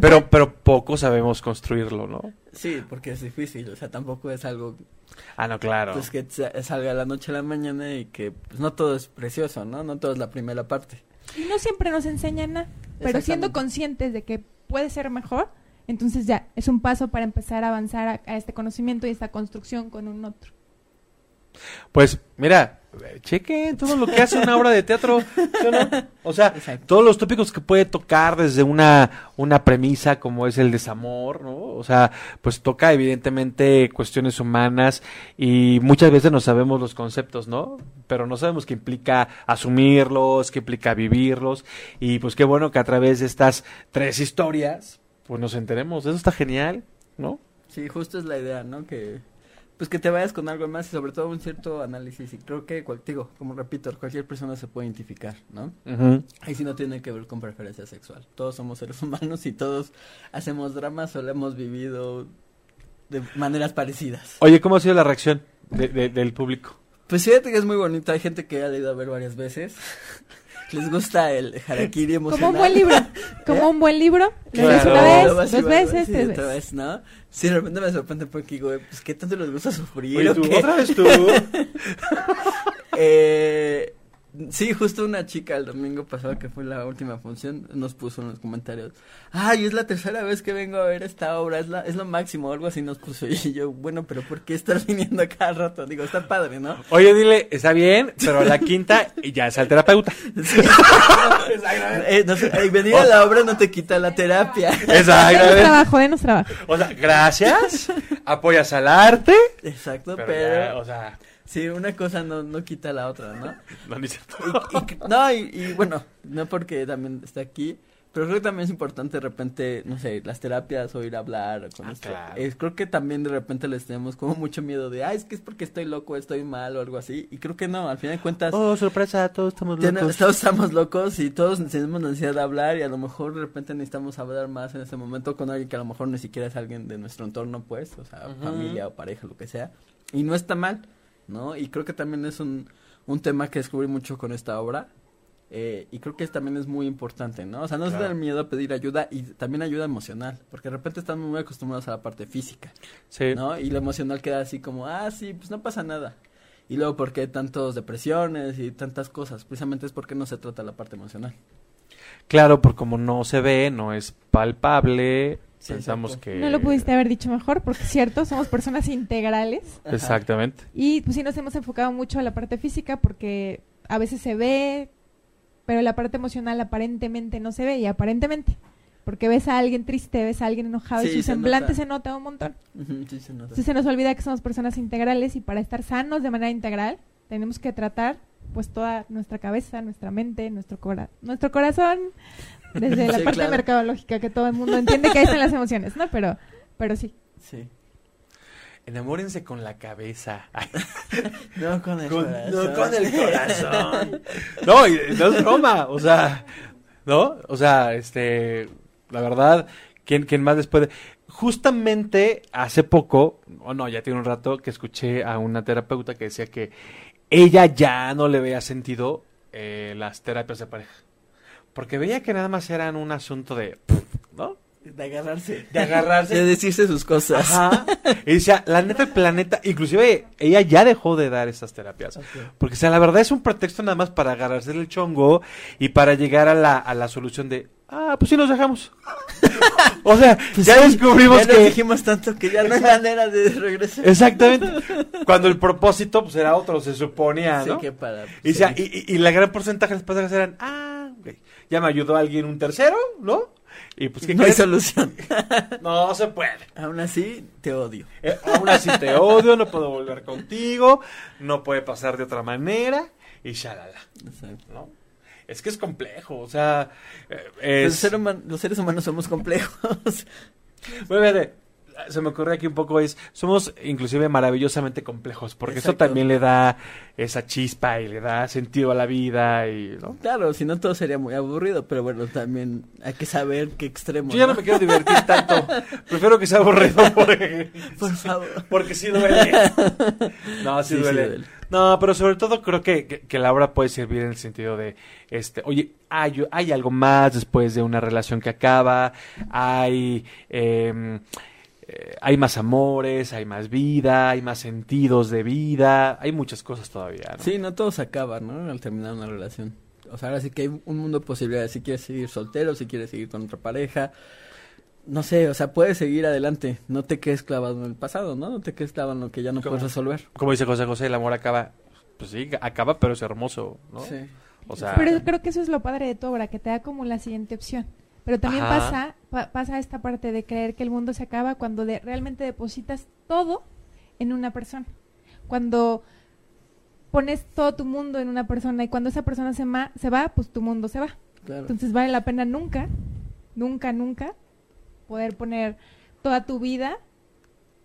Pero, pero poco sabemos construirlo, ¿no? Sí, porque es difícil, o sea, tampoco es algo Ah, no, claro. pues que sa- salga la noche a la mañana y que pues, no todo es precioso, ¿no? No todo es la primera parte. Y no siempre nos enseñan nada, pero siendo conscientes de que puede ser mejor, entonces ya es un paso para empezar a avanzar a, a este conocimiento y esta construcción con un otro. Pues, mira, chequen todo lo que hace una obra de teatro, ¿sí o no? O sea, Exacto. todos los tópicos que puede tocar desde una, una premisa como es el desamor, ¿no? O sea, pues toca evidentemente cuestiones humanas y muchas veces no sabemos los conceptos, ¿no? Pero no sabemos qué implica asumirlos, qué implica vivirlos y pues qué bueno que a través de estas tres historias, pues nos enteremos, eso está genial, ¿no? Sí, justo es la idea, ¿no? Que pues que te vayas con algo más y sobre todo un cierto análisis y creo que cual- digo, como repito, cualquier persona se puede identificar, ¿no? Ahí sí no tiene que ver con preferencia sexual. Todos somos seres humanos y todos hacemos dramas o lo hemos vivido de maneras parecidas. Oye, ¿cómo ha sido la reacción de- de- del público? Pues fíjate que es muy bonito, hay gente que ha ido a ver varias veces. Les gusta el harakiri emocional. Como un buen libro, como un buen libro, lo Claro. una vez, vas dos veces, sí, tres otra veces. vez, ¿no? Sí, de repente me sorprende porque digo, pues qué tanto les gusta sufrir Oye, o tú, qué? otra vez tú. Eh, sí, justo una chica el domingo pasado que fue la última función nos puso en los comentarios, ay, es la tercera vez que vengo a ver esta obra, es la, es lo máximo, algo así nos puso y yo, bueno, pero ¿por qué estás viniendo a cada rato? Digo, está padre, ¿no? Oye, dile, está bien, pero la quinta y ya es el terapeuta. Eh, no sé, eh, venir a la obra no te quita la terapia. Denos Exacto. trabajo, denos trabajo. O sea, gracias, apoyas al arte, Exacto, pero, pero, ya, o sea, sí, una cosa no, no quita la otra, ¿no? no ni cierto. Y- y- no, y, y bueno, no porque también está aquí, Pero creo que también es importante de repente, no sé, las terapias o ir a hablar con Ah, claro. Eh, creo que también de repente les tenemos como mucho miedo de, ah, es que es porque estoy loco, estoy mal o algo así. Y creo que no, al final de cuentas, Oh, sorpresa, todos estamos locos. todos estamos locos y todos tenemos necesidad de hablar y a lo mejor de repente necesitamos hablar más en ese momento con alguien que a lo mejor ni siquiera es alguien de nuestro entorno, pues, o sea, Ujú. familia o pareja, lo que sea. Y no está mal, ¿no? Y creo que también es un, un tema que descubrí mucho con esta obra. eh, y creo que también es muy importante, ¿no? O sea, no Claro. tener miedo a pedir ayuda y también ayuda emocional, porque de repente estamos muy acostumbrados a la parte física, Sí. ¿no? Y lo emocional queda así como, ah, sí, pues no pasa nada. Y luego, ¿por qué tantas depresiones y tantas cosas? Precisamente es porque no se trata la parte emocional. Claro, porque como no se ve, no es palpable, Sí, pensamos exacto. que... No lo pudiste haber dicho mejor, porque es cierto, somos personas integrales. Exactamente. Y pues sí nos hemos enfocado mucho a la parte física porque a veces se ve, pero la parte emocional aparentemente no se ve y aparentemente. Porque ves a alguien triste, ves a alguien enojado y Sí, su se semblante nota. se nota un montón. Sí, se nota. Entonces se nos olvida que somos personas integrales y para estar sanos de manera integral tenemos que tratar pues toda nuestra cabeza, nuestra mente, nuestro cora nuestro corazón, desde la Sí, parte claro. mercadológica que todo el mundo entiende que ahí están las emociones, ¿no? Pero, pero sí. Sí. Enamórense con la cabeza. No con el con- corazón. no con el corazón. no, no es broma, o sea, ¿no? O sea, este, la verdad, ¿quién, quién más después de... Justamente hace poco, o no, ya tiene un rato, que escuché a una terapeuta que decía que ella ya no le veía sentido eh, las terapias de pareja. Porque veía que nada más eran un asunto de, ¿no? De agarrarse. De agarrarse. De decirse sus cosas. Ajá. Y decía, la neta, el planeta, inclusive ella ya dejó de dar esas terapias. Porque, o sea, la verdad es un pretexto nada más para agarrarse el chongo y para llegar a la, a la solución de, ah, pues sí nos dejamos. o sea, Pues ya sí, descubrimos ya nos que... dijimos tanto que ya no hay manera de regresar. Exactamente. Cuando el propósito, pues, era otro, se suponía, Sí, ¿no? que para... Y, decía, y, y- y la gran porcentaje de las parejas eran, ah, ok, ya me ayudó alguien, un tercero, ¿no? Y pues, ¿qué no hay solución. No se puede. Aún así, te odio. Eh, aún así te odio, no puedo volver contigo, no puede pasar de otra manera, y shalala, Exacto. ¿no? Es que es complejo, o sea, eh, Los, seres humanos somos complejos. Bueno, fíjate, se me ocurre aquí un poco es, somos inclusive maravillosamente complejos, porque eso también le da esa chispa y le da sentido a la vida y, ¿no? claro, si no todo sería muy aburrido, pero bueno, también hay que saber qué extremo. Yo ya no me quiero divertir tanto, prefiero que sea aburrido porque, Por favor. porque sí duele. No, sí, Sí, sí duele. No, pero sobre todo creo que, que, que la obra puede servir en el sentido de, este, oye, hay, hay algo más después de una relación que acaba, hay, em, eh, hay más amores, hay más vida, hay más sentidos de vida, hay muchas cosas todavía, ¿no? Sí, no todo se acaba, ¿no? Al terminar una relación. O sea, ahora sí que hay un mundo de posibilidades. Si quieres seguir soltero, si quieres seguir con otra pareja. No sé, o sea, puedes seguir adelante. No te quedes clavado en el pasado, ¿no? No te quedes clavado en lo que ya no ¿Cómo? puedes resolver. Como dice José José, el amor acaba, pues sí, acaba, pero es hermoso, ¿no? Sí. O sea, Pero creo que eso es lo padre de tu obra, que te da como la siguiente opción. Pero también Ajá. pasa pa- pasa esta parte de creer que el mundo se acaba cuando de- realmente depositas todo en una persona. Cuando pones todo tu mundo en una persona y cuando esa persona se, ma- se va, pues tu mundo se va. Claro. Entonces vale la pena nunca, nunca, nunca poder poner toda tu vida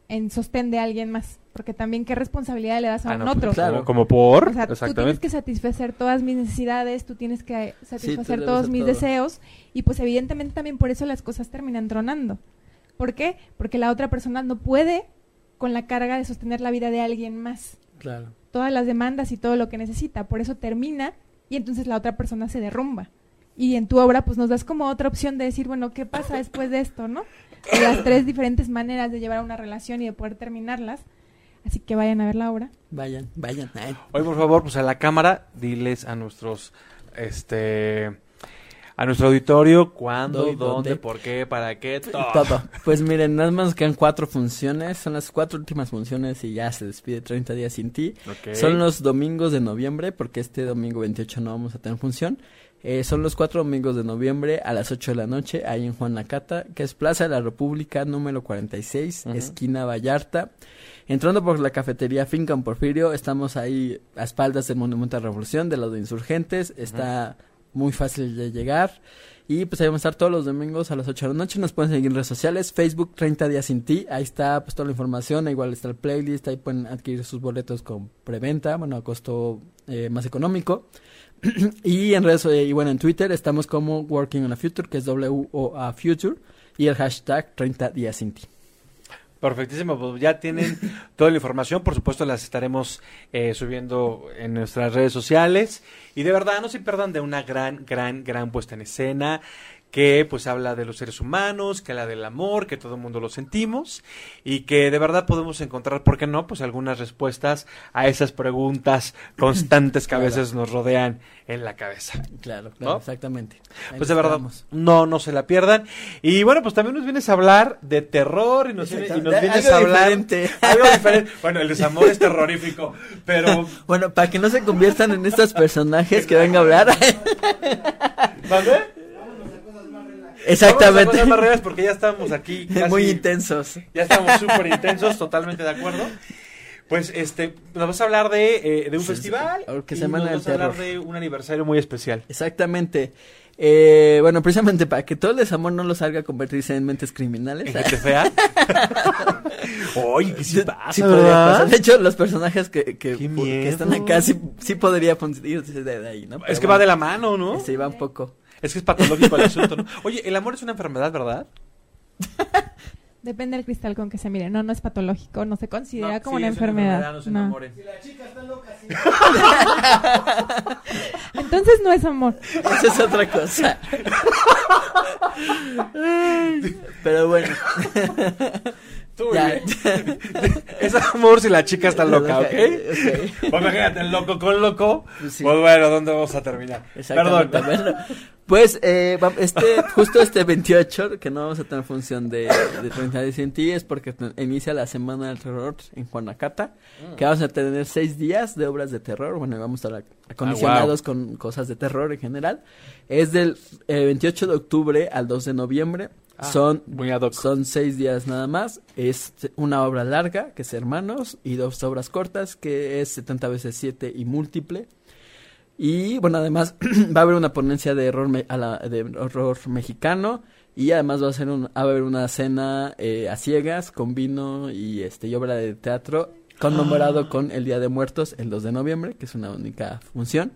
en sostén de alguien más. Porque también qué responsabilidad le das a ah, un no, pues, otro. Claro. como, como por, O sea, tú tienes que satisfacer todas mis necesidades, tú tienes que satisfacer todos mis todo. deseos y pues evidentemente también por eso las cosas terminan tronando. ¿Por qué? Porque la otra persona no puede con la carga de sostener la vida de alguien más, Claro. todas las demandas y todo lo que necesita, por eso termina y entonces la otra persona se derrumba. Y en tu obra pues nos das como otra opción de decir, bueno, ¿qué pasa después de esto, no? Y las tres diferentes maneras de llevar una relación y de poder terminarlas. Así que vayan a ver la obra. Vayan, vayan. Ay, Hoy, por favor, pues a la cámara, diles a nuestros, este, a nuestro auditorio cuándo, dónde, dónde. por qué, para qué, todo. Todo. Pues miren, nada más quedan cuatro funciones. Son las cuatro últimas funciones y ya se despide 30 días sin ti. Son los domingos de noviembre, porque este domingo 28 no vamos a tener función. Eh, son los cuatro domingos de noviembre a las 8 de la noche, ahí en Juan Lacata, que es Plaza de la República, número 46, Ujú. esquina Vallarta. Entrando por la cafetería Finca en Porfirio, estamos ahí a espaldas del Monumento a la Revolución, de lado de Insurgentes. Está muy fácil de llegar. Y pues ahí vamos a estar todos los domingos a las 8 de la noche. Nos pueden seguir en redes sociales, Facebook 30 días sin ti. Ahí está pues toda la información, igual está el playlist, ahí pueden adquirir sus boletos con preventa, bueno, a costo eh, más económico. y en redes eh, y bueno, en Twitter estamos como Working on a Future, que es W O A Future, y el hashtag 30 días sin ti. Perfectísimo, pues ya tienen toda la información, por supuesto las estaremos eh, subiendo en nuestras redes sociales. Y de verdad no se pierdan de una gran, gran, gran puesta en escena que pues habla de los seres humanos, que habla del amor, que todo el mundo lo sentimos y que de verdad podemos encontrar, ¿por qué no? Pues algunas respuestas a esas preguntas constantes que a veces nos rodean en la cabeza. Claro, claro, ¿No? exactamente. Ahí Pues de verdad, no, no se la pierdan. Y bueno, pues también nos vienes a hablar de terror y nos, vienes- y nos Exactamente. vienes Algo a hablar diferente. algo diferente. Bueno, el desamor es terrorífico, pero Bueno, para que no se conviertan en estos personajes que vengan a hablar. ¿Mande? Exactamente. Vamos a cosas más reales porque ya estamos aquí casi- Muy intensos. Ya estamos súper intensos, totalmente de acuerdo. Pues este, nos vas a hablar de, eh, de un Sí, festival sí, que y Semana nos vas a hablar Terror. de un aniversario muy especial. Exactamente. Eh, bueno, precisamente para que todo el desamor no los haga convertirse en mentes criminales. ¿En gente fea? Oye, ¿qué sí Sí, pasa, sí podría verdad? pasar. De hecho, los personajes que, que, que están acá sí, sí podría de ahí, ¿no? Es que va de la mano, ¿no? Se va un poco. Es que es patológico el asunto, ¿no? Oye, el amor es una enfermedad, ¿verdad? Depende del cristal con que se mire. No, no es patológico, no se considera No, como sí, una es enfermedad. no se No. enamoren. Si la chica está loca, sí. Entonces no es amor. Esa es otra cosa. Pero bueno. Tú, Ya. es amor si la chica está loca, ¿ok? Ok. Pues imagínate, loco con loco. Pues sí. Pues bueno, ¿dónde vamos a terminar? Perdón. Bueno, pues eh, este, justo este 28, que no vamos a tener función de, de 30 días sin ti, es porque inicia la Semana del Terror en Juanacata, que vamos a tener seis días de obras de terror, bueno, vamos a estar acondicionados con cosas de terror en general. Es del eh, 28 de octubre al 2 de noviembre. Ah, son muy ad hoc. son seis días nada más. Es una obra larga, que es Hermanos, y dos obras cortas, que es 70 veces 7 y múltiple. Y bueno, además va a haber una ponencia de horror, me- a la- de horror mexicano. Y además va a, ser un, va a haber una cena eh, a ciegas con vino y, este, y obra de teatro conmemorado con el Día de Muertos el 2 de noviembre, que es una única función.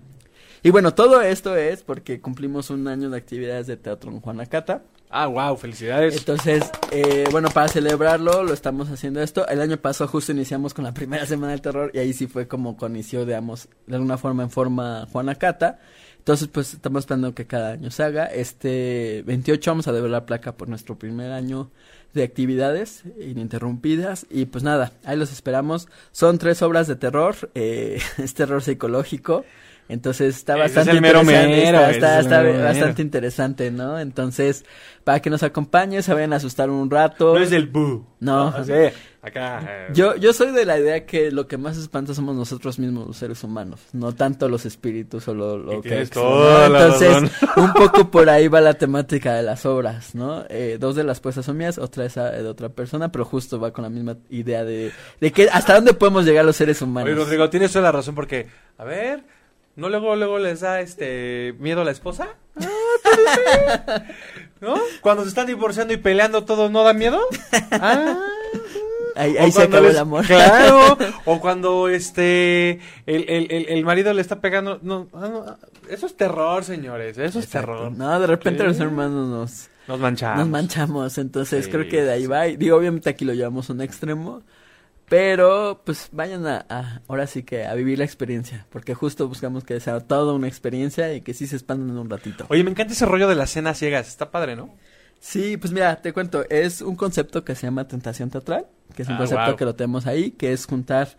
Y bueno, todo esto es porque cumplimos un año de actividades de teatro en Juanacata. Ah, wow, felicidades. Entonces, eh, bueno, para celebrarlo lo estamos haciendo esto. El año pasado justo iniciamos con la primera semana del terror y ahí sí fue como con inició, digamos, de alguna forma en forma Juanacata. Entonces, pues estamos esperando que cada año se haga. Este 28 vamos a develar placa por nuestro primer año de actividades ininterrumpidas. Y pues nada, ahí los esperamos. Son tres obras de terror. Eh, es terror psicológico. Entonces está es bastante interesante, mero, está, ese está- es el está mero mero. bastante interesante, ¿no? Entonces, para que nos acompañen, se vayan a asustar un rato. No es el boo. No. así, acá. eh, Yo, yo soy de la idea que lo que más espanta somos nosotros mismos, los seres humanos, no tanto los espíritus o lo, lo que tienes ¿no? Entonces, un poco por ahí va la temática de las obras, ¿no? Eh, dos de las puestas son mías, otra es eh, de otra persona, pero justo va con la misma idea de, de que hasta dónde podemos llegar los seres humanos. Oye, Rodrigo, tienes toda la razón porque, a ver, ¿no luego, luego les da este miedo a la esposa? ¿No? Cuando se están divorciando y peleando todo, ¿no da miedo? Ah. ahí se acabó les- el amor. Claro. O cuando este el, el, el, el marido le está pegando. No, ah, no, eso es terror, señores. Eso es Exacto. terror. No, de repente ¿Qué? los hermanos nos, Nos manchamos. nos manchamos, entonces Sí, creo que de ahí va. Y digo, obviamente aquí lo llevamos a un extremo, pero pues vayan a, a- ahora sí que a vivir la experiencia, porque justo buscamos que sea toda una experiencia y que sí se expandan en un ratito. Oye, me encanta ese rollo de las cenas ciegas. Está padre, ¿no? Sí, pues mira, te cuento, es un concepto que se llama tentación teatral, que es un Ah, concepto que lo tenemos ahí, que es juntar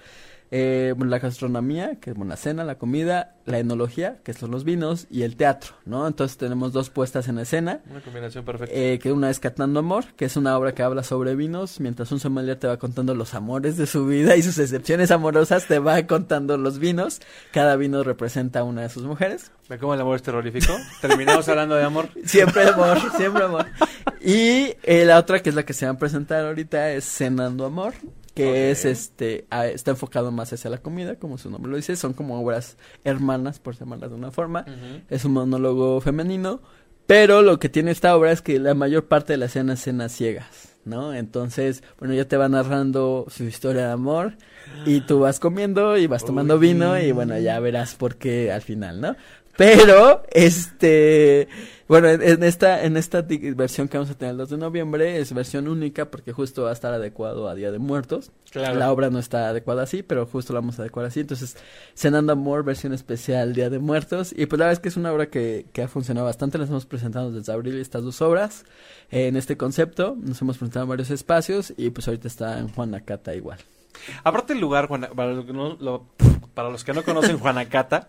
eh, la gastronomía, que es bueno, la cena, la comida, la enología, que son los vinos, y el teatro, ¿no? Entonces tenemos dos puestas en escena. Una combinación perfecta. Eh, que una es Catando Amor, que es una obra que habla sobre vinos, mientras un sommelier te va contando los amores de su vida y sus excepciones amorosas, te va contando los vinos. Cada vino representa a una de sus mujeres. ¿Ve cómo el amor es terrorífico? Terminamos hablando de amor. Siempre amor, siempre amor. Y eh, la otra, que es la que se va a presentar ahorita, es Cenando Amor, que es este, a- está enfocado más hacia la comida, como su nombre lo dice, son como obras hermanas, por llamarlas de una forma. Es un monólogo femenino, Pero lo que tiene esta obra es que la mayor parte de la escena es escenas ciegas, ¿no? Entonces, bueno, ya te va narrando su historia de amor y tú vas comiendo y vas tomando vino y bueno, ya verás por qué al final, ¿no? Pero, este, bueno, en, esta, en esta versión que vamos a tener el 2 de noviembre es versión única porque justo va a estar adecuado a Día de Muertos. Claro. La obra no está adecuada así, pero justo la vamos a adecuar así. Entonces, Cenando Amor, versión especial Día de Muertos. Y pues la verdad es que es una obra que, que ha funcionado bastante. Las hemos presentado desde abril estas dos obras eh, en este concepto. Nos hemos presentado en varios espacios y pues ahorita está en Juanacata igual. Aparte el lugar, Juana- para, los que no, lo- para los que no conocen Juanacata,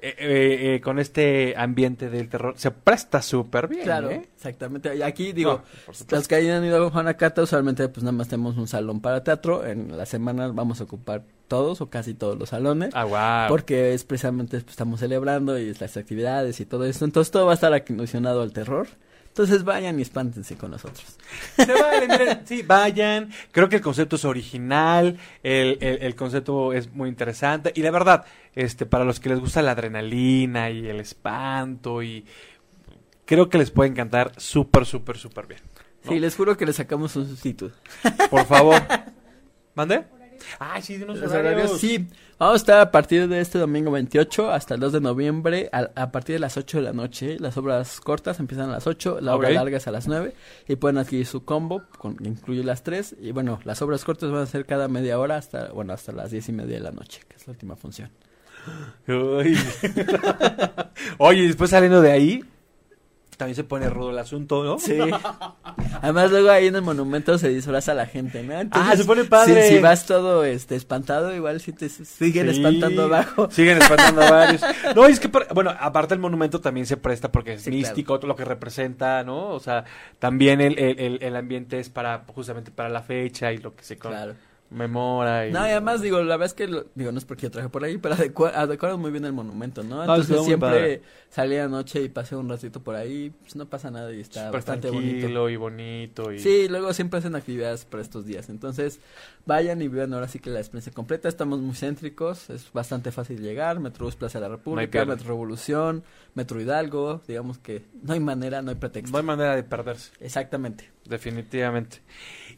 eh, eh, eh, con este ambiente del terror, se presta súper bien. Claro, ¿eh? exactamente. Aquí digo, No, los que hayan ido a Juanacata, usualmente pues nada más tenemos un salón para teatro. En la semana vamos a ocupar todos o casi todos los salones. Ah, wow. Porque es precisamente pues, estamos celebrando y las actividades y todo esto. Entonces todo va a estar acondicionado al terror. Entonces vayan y espántense con nosotros. Se vale, miren, sí, vayan. Creo que el concepto es original, el, el, el concepto es muy interesante. Y la verdad, este, para los que les gusta la adrenalina y el espanto, y creo que les puede encantar súper, súper, súper bien. ¿no? Sí, les juro que les sacamos un sustituto. Por favor. ¿Mande? Ay, sí, de unos horarios. horarios, sí, vamos a estar a partir de este domingo 28 hasta el 2 de noviembre a, a partir de las 8 de la noche. Las obras cortas empiezan a las 8, la obra larga es a las 9 y pueden adquirir su combo, con, incluye las tres. Y bueno, las obras cortas van a ser cada media hora hasta, bueno, hasta las 10 y media de la noche, que es la última función. Oye, después saliendo de ahí, también se pone rudo el asunto, ¿no? Sí. Además luego ahí en el monumento se disfraza la gente, ¿no? Ah, se pone padre. Si, si vas todo este espantado, igual si te siguen Sí, espantando abajo. Siguen espantando a varios. No, es que, bueno, aparte el monumento también se presta porque es Sí, místico, todo lo que representa, ¿no? O sea, también el, el, el- el ambiente es para, justamente para la fecha y lo que se Claro. Conmemora. Y... No, y además digo, la verdad es que, lo- digo, no es porque yo traje por ahí, pero adecua- adecuaron muy bien el monumento, ¿no? No, Entonces muy siempre salí anoche y pasé un ratito por ahí, pues no pasa nada y está bastante tranquilo bonito. y bonito. Y... Sí, luego siempre hacen actividades para estos días, entonces vayan y vivan ahora sí que la experiencia completa, estamos muy céntricos, es bastante fácil llegar, Metrobús Plaza de la República, pierde. Metro Revolución, Metro Hidalgo, digamos que no hay manera, no hay pretexto. No hay manera de perderse. Exactamente. Definitivamente.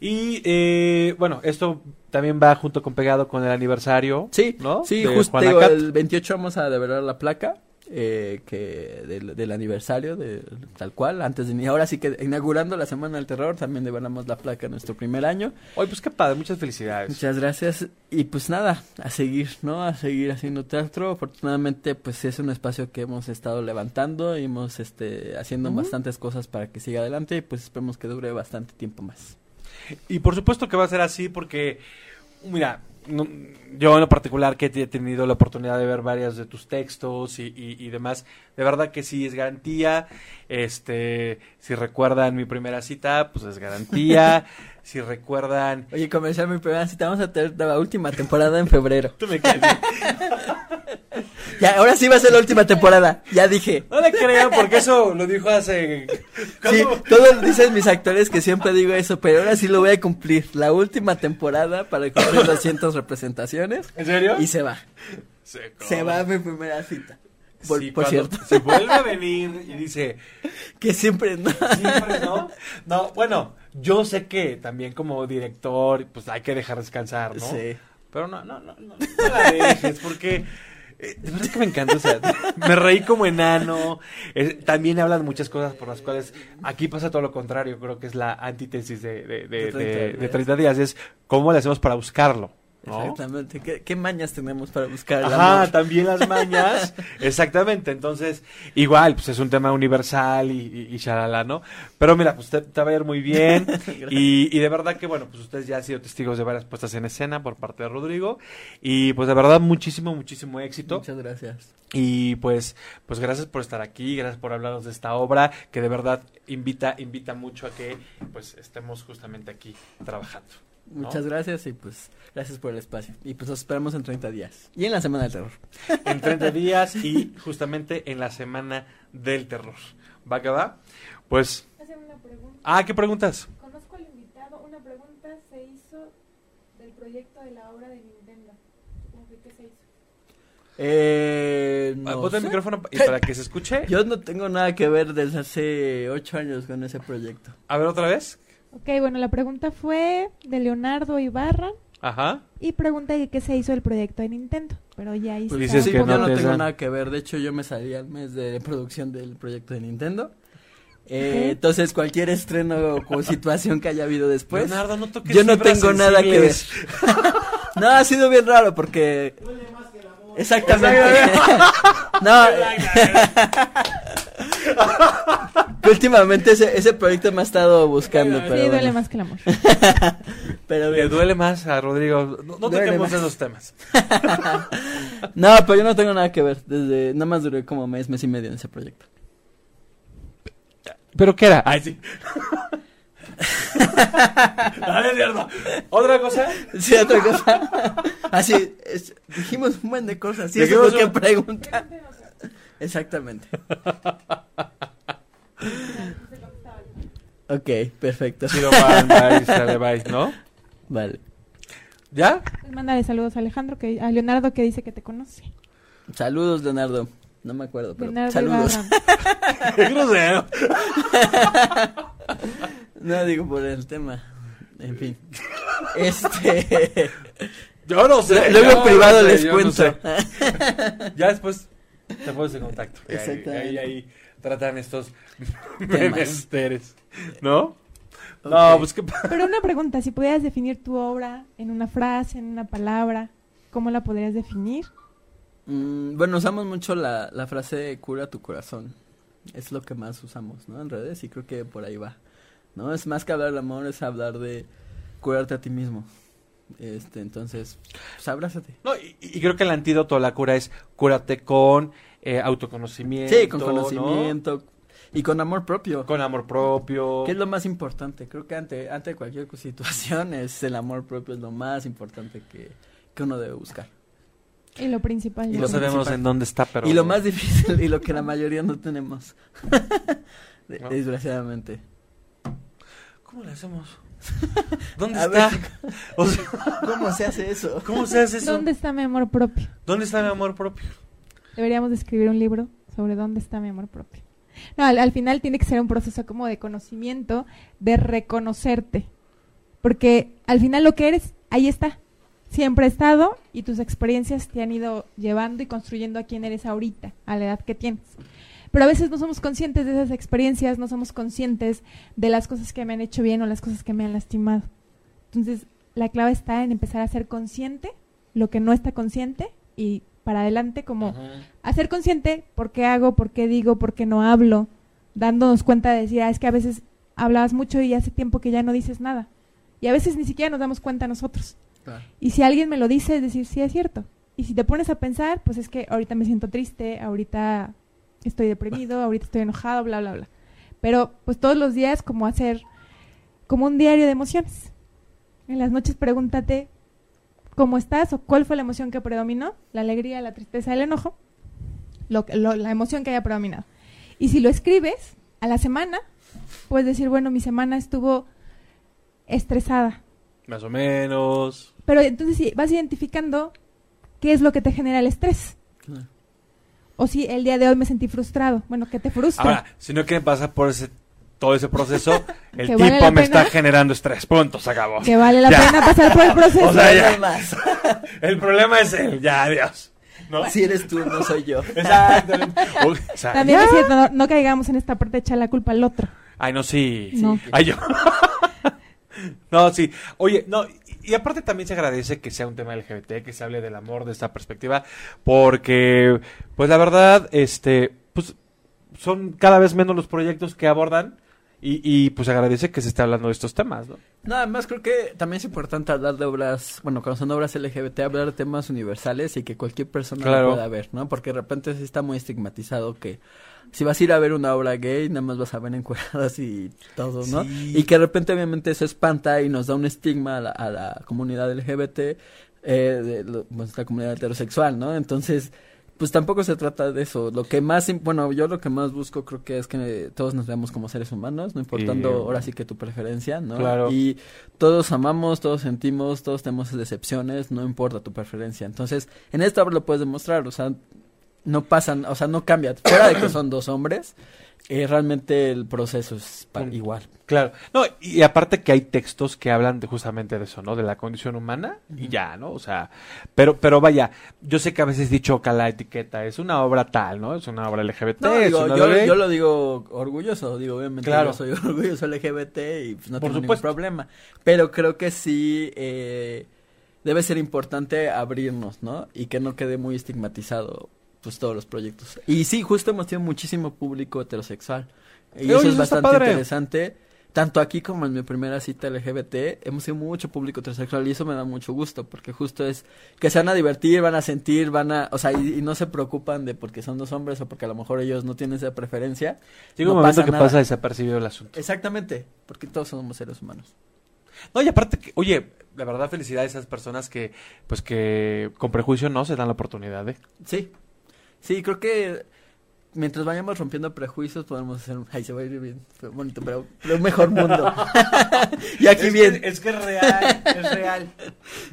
Y eh, bueno, esto también va junto con pegado con el aniversario. Sí, ¿no? sí, De justo digo, el 28 vamos a develar la placa eh, que del, del aniversario de tal cual, antes de ni ahora sí que inaugurando la Semana del Terror también develamos la placa en nuestro primer año. Oye, pues qué padre, muchas felicidades. Muchas gracias y pues nada, a seguir, ¿no? A seguir haciendo teatro. Afortunadamente pues es un espacio que hemos estado levantando y hemos este haciendo bastantes cosas para que siga adelante y pues esperemos que dure bastante tiempo más. Y por supuesto que va a ser así porque, mira, no- yo en lo particular que he tenido la oportunidad de ver varios de tus textos y, y- y demás, de verdad que sí es garantía. Este, si recuerdan mi primera cita, pues es garantía. si recuerdan... Oye, comercial mi primera cita, vamos a tener la última temporada en febrero. Tú me caes. Ya, ahora sí va a ser la última temporada. Ya dije. No le crean porque eso lo dijo hace... Todos dicen mis actores que siempre digo eso, pero ahora sí lo voy a cumplir. La última temporada para cumplir 200 representaciones ¿En serio? y se va. Se, Se va mi primera cita. Por, Sí, por cierto, Se vuelve a venir y dice, que siempre no. siempre no. No, bueno, yo sé que también como director, pues hay que dejar descansar, ¿no? Sí. Pero no, no, no, no, no la dejes, porque eh, de verdad que me encanta, o sea, me reí como enano. Eh, también hablan muchas cosas por las cuales aquí pasa todo lo contrario, creo que es la antítesis de, de, de, De 30 de- días. de 30 días, es cómo le hacemos para buscarlo, ¿no? Exactamente. ¿Qué, qué mañas tenemos para buscar el Ajá, amor? también las mañas. Exactamente. Entonces, igual, pues es un tema universal y, y, y shalala, ¿no? Pero mira, pues te, te va a ir muy bien. y, y de verdad que, bueno, pues ustedes ya han sido testigos de varias puestas en escena por parte de Rodrigo. Y pues de verdad, muchísimo, muchísimo éxito. Muchas gracias. Y pues, pues gracias por estar aquí, gracias por hablarnos de esta obra, que de verdad invita, invita mucho a que pues estemos justamente aquí trabajando. ¿No? Muchas gracias y pues gracias por el espacio. Y pues nos esperamos en 30 días. Y en la Semana del Terror. en 30 días y justamente en la semana del terror. ¿Va que va? Pues, Hacer una pregunta. ah, ¿qué preguntas? Conozco al invitado. Una pregunta se hizo del proyecto de la obra de Nintendo. ¿qué se hizo? Eh, Ah, no Ponte el micrófono y para que se escuche. Yo no tengo nada que ver desde hace ocho años con ese proyecto. A ver, otra vez. Ok, bueno, la pregunta fue de Leonardo Ibarra Ajá. y pregunta de qué se hizo el proyecto de Nintendo. Pero ya ahí Pues está. dices Sí, que yo no no te tengo dan. nada que ver. De hecho, yo me salí al mes de producción del proyecto de Nintendo. Eh. Entonces, cualquier estreno o situación que haya habido después, Leonardo, no toques yo no tengo nada que ver. no, ha sido bien raro porque... Exactamente. no, que últimamente ese, ese proyecto me ha estado buscando, Sí, pero Sí, duele bueno. más que el amor. Pero Le duele más a Rodrigo. No, no toquemos esos temas. No, pero yo no tengo nada que ver. Desde nada más duré como mes, mes y medio en ese proyecto. ¿Pero qué era? Ay, sí. Dale, cierto. ¿Otra cosa? Sí, otra cosa. Así, es- dijimos un buen de cosas. Sí, eso es lo que un- preguntan. Exactamente. Ok, perfecto. Bye, sale, bye, ¿no? Vale. ¿Ya? Pues mándale saludos a Alejandro, que, a Leonardo que dice que te conoce. Saludos, Leonardo. No me acuerdo, pero Leonardo saludos. Ibarra. Qué grosero. No digo por el tema. En fin. Este. Yo no sé. Luego yo privado no sé, les no cuento. sé. Ya después te pones en contacto. Ahí- Exactamente. Ahí, ahí tratan estos Temas. menesteres. ¿No? No, pues que... Pero una pregunta, si pudieras definir tu obra en una frase, en una palabra, ¿cómo la podrías definir? Mm, bueno, usamos mucho la, la frase cura tu corazón. Es lo que más usamos, ¿no? En redes y creo que por ahí va. ¿No? Es más que hablar del amor, es hablar de curarte a ti mismo. Este, entonces, pues abrázate. No, y, y creo que el antídoto a la cura es cúrate con eh, autoconocimiento. Sí, con ¿no? conocimiento y con amor propio. Con amor propio. ¿Qué es lo más importante? Creo que ante, ante cualquier situación es el amor propio es lo más importante que, que uno debe buscar. Y lo principal. Y No ¿no? lo sabemos principal. en dónde está, pero... Y lo más difícil y lo que la mayoría no tenemos. No. Desgraciadamente. ¿Cómo le hacemos? ¿Dónde A está? ver. O sea, ¿Cómo se hace eso? ¿Cómo se hace eso? ¿Dónde está mi amor propio? ¿Dónde está mi amor propio? Deberíamos de escribir un libro sobre dónde está mi amor propio. No, al, al final tiene que ser un proceso como de conocimiento, de reconocerte. Porque al final lo que eres, ahí está. Siempre ha estado y tus experiencias te han ido llevando y construyendo a quién eres ahorita, a la edad que tienes. Pero a veces no somos conscientes de esas experiencias, no somos conscientes de las cosas que me han hecho bien o las cosas que me han lastimado. Entonces, la clave está en empezar a ser consciente, lo que no está consciente, y para adelante como hacer consciente por qué hago, por qué digo, por qué no hablo, dándonos cuenta de decir, ah, es que a veces hablabas mucho y hace tiempo que ya no dices nada. Y a veces ni siquiera nos damos cuenta nosotros. Y si alguien me lo dice, es decir, sí es cierto. Y si te pones a pensar, pues es que ahorita me siento triste, ahorita estoy deprimido, ahorita estoy enojado, bla, bla, bla. Pero pues todos los días como hacer como un diario de emociones. En las noches pregúntate cómo estás o cuál fue la emoción que predominó, la alegría, la tristeza, el enojo, lo, lo- la emoción que haya predominado. Y si lo escribes a la semana, puedes decir, bueno, mi semana estuvo estresada, Más o menos. pero entonces sí, vas identificando qué es lo que te genera el estrés. Claro. O si el día de hoy me sentí frustrado. Bueno, ¿qué te frustra? Ahora, si no quieren pasar por ese todo ese proceso, el tipo vale me pena. está generando estrés. Punto, se acabó. que vale la Ya. pena pasar por el proceso. O sea, ya. Más. El problema es él, ya, adiós. ¿No? Si eres tú, no soy yo. Exacto. O- o sea, También ya. es cierto, no, no caigamos en esta parte de echar la culpa al otro. Ay, no, sí. No. Ay, yo. no, sí. Oye, no, y, y aparte también se agradece que sea un tema LGBT, que se hable del amor de esta perspectiva, porque, pues la verdad, este, pues son cada vez menos los proyectos que abordan y, y pues agradece que se esté hablando de estos temas, ¿no? No, además creo que también es importante hablar de obras, bueno, cuando son obras LGBT, hablar de temas universales y que cualquier persona Claro. lo pueda ver, ¿no? Porque de repente sí está muy estigmatizado que si vas a ir a ver una obra gay, nada más vas a ver encueradas y todo, ¿no? Sí. Y que de repente obviamente eso espanta y nos da un estigma a la, a la comunidad LGBT, eh, de lo- pues, la comunidad heterosexual, ¿no? Entonces, pues tampoco se trata de eso. Lo que más, bueno, yo lo que más busco creo que es que todos nos veamos como seres humanos, no importando Y- ahora sí que tu preferencia, ¿no? Claro. Y todos amamos, todos sentimos, todos tenemos decepciones, no importa tu preferencia. Entonces, en esta obra lo puedes demostrar, o sea, no pasan, o sea, no cambia. Fuera de que son dos hombres, eh, realmente el proceso es Mm. igual. Claro. No, y aparte que hay textos que hablan de justamente de eso, ¿no? De la condición humana y ya, ¿no? O sea, pero pero vaya, yo sé que a veces choca la etiqueta, es una obra tal, ¿no? Es una obra LGBT, No, es digo, una yo, yo lo digo orgulloso, digo, obviamente Claro. yo soy orgulloso LGBT y pues, no Por tengo supuesto. ningún problema. Pero creo que sí eh, debe ser importante abrirnos, ¿no? Y que no quede muy estigmatizado pues todos los proyectos. Y sí, justo hemos tenido muchísimo público heterosexual. Y eso es bastante padre. interesante. Tanto aquí como en mi primera cita LGBT, hemos tenido mucho público heterosexual y eso me da mucho gusto, porque justo es que se van a divertir, van a sentir, van a, o sea, y, y no se preocupan de porque son dos hombres o porque a lo mejor ellos no tienen esa preferencia. Llega no un momento pasa que nada. pasa desapercibido el asunto. Exactamente, porque todos somos seres humanos. No, y aparte que, oye, la verdad felicidades a esas personas que pues que con prejuicio no se dan la oportunidad de. Sí, sí, creo que mientras vayamos rompiendo prejuicios podemos hacer, un- ay, se va a ir bien, fue bonito, pero, pero un mejor mundo. y aquí bien. es que es real, es real.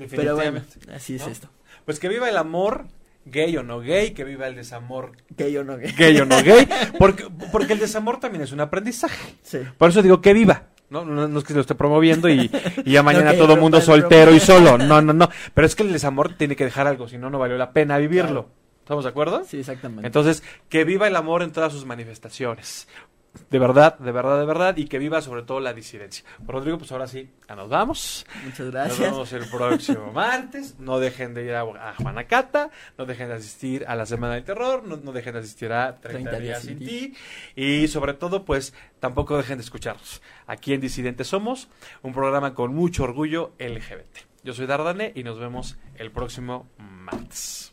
Pero bueno, así es ¿no? esto. Pues que viva el amor, gay o no gay, que viva el desamor, Que yo no, que gay o no gay, porque, porque el desamor también es un aprendizaje. Sí. Por eso digo que viva. No, no, no es que lo esté promoviendo y, y ya mañana todo el mundo soltero y solo. No, no, no. Pero es que el desamor tiene que dejar algo, si no, no valió la pena vivirlo. ¿Estamos de acuerdo? Sí, exactamente. Entonces, que viva el amor en todas sus manifestaciones. De verdad, de verdad, de verdad. Y que viva sobre todo la disidencia. Rodrigo, pues ahora sí, ya nos vamos. Muchas Nos gracias. vemos el próximo martes. No dejen de ir a, a Juanacata. No dejen de asistir a la Semana del Terror. No, no dejen de asistir a 30, días sin ti. Y sobre todo, pues tampoco dejen de escucharnos. Aquí en Disidentes Somos, un programa con mucho orgullo LGBT. Yo soy Dardane y nos vemos el próximo martes.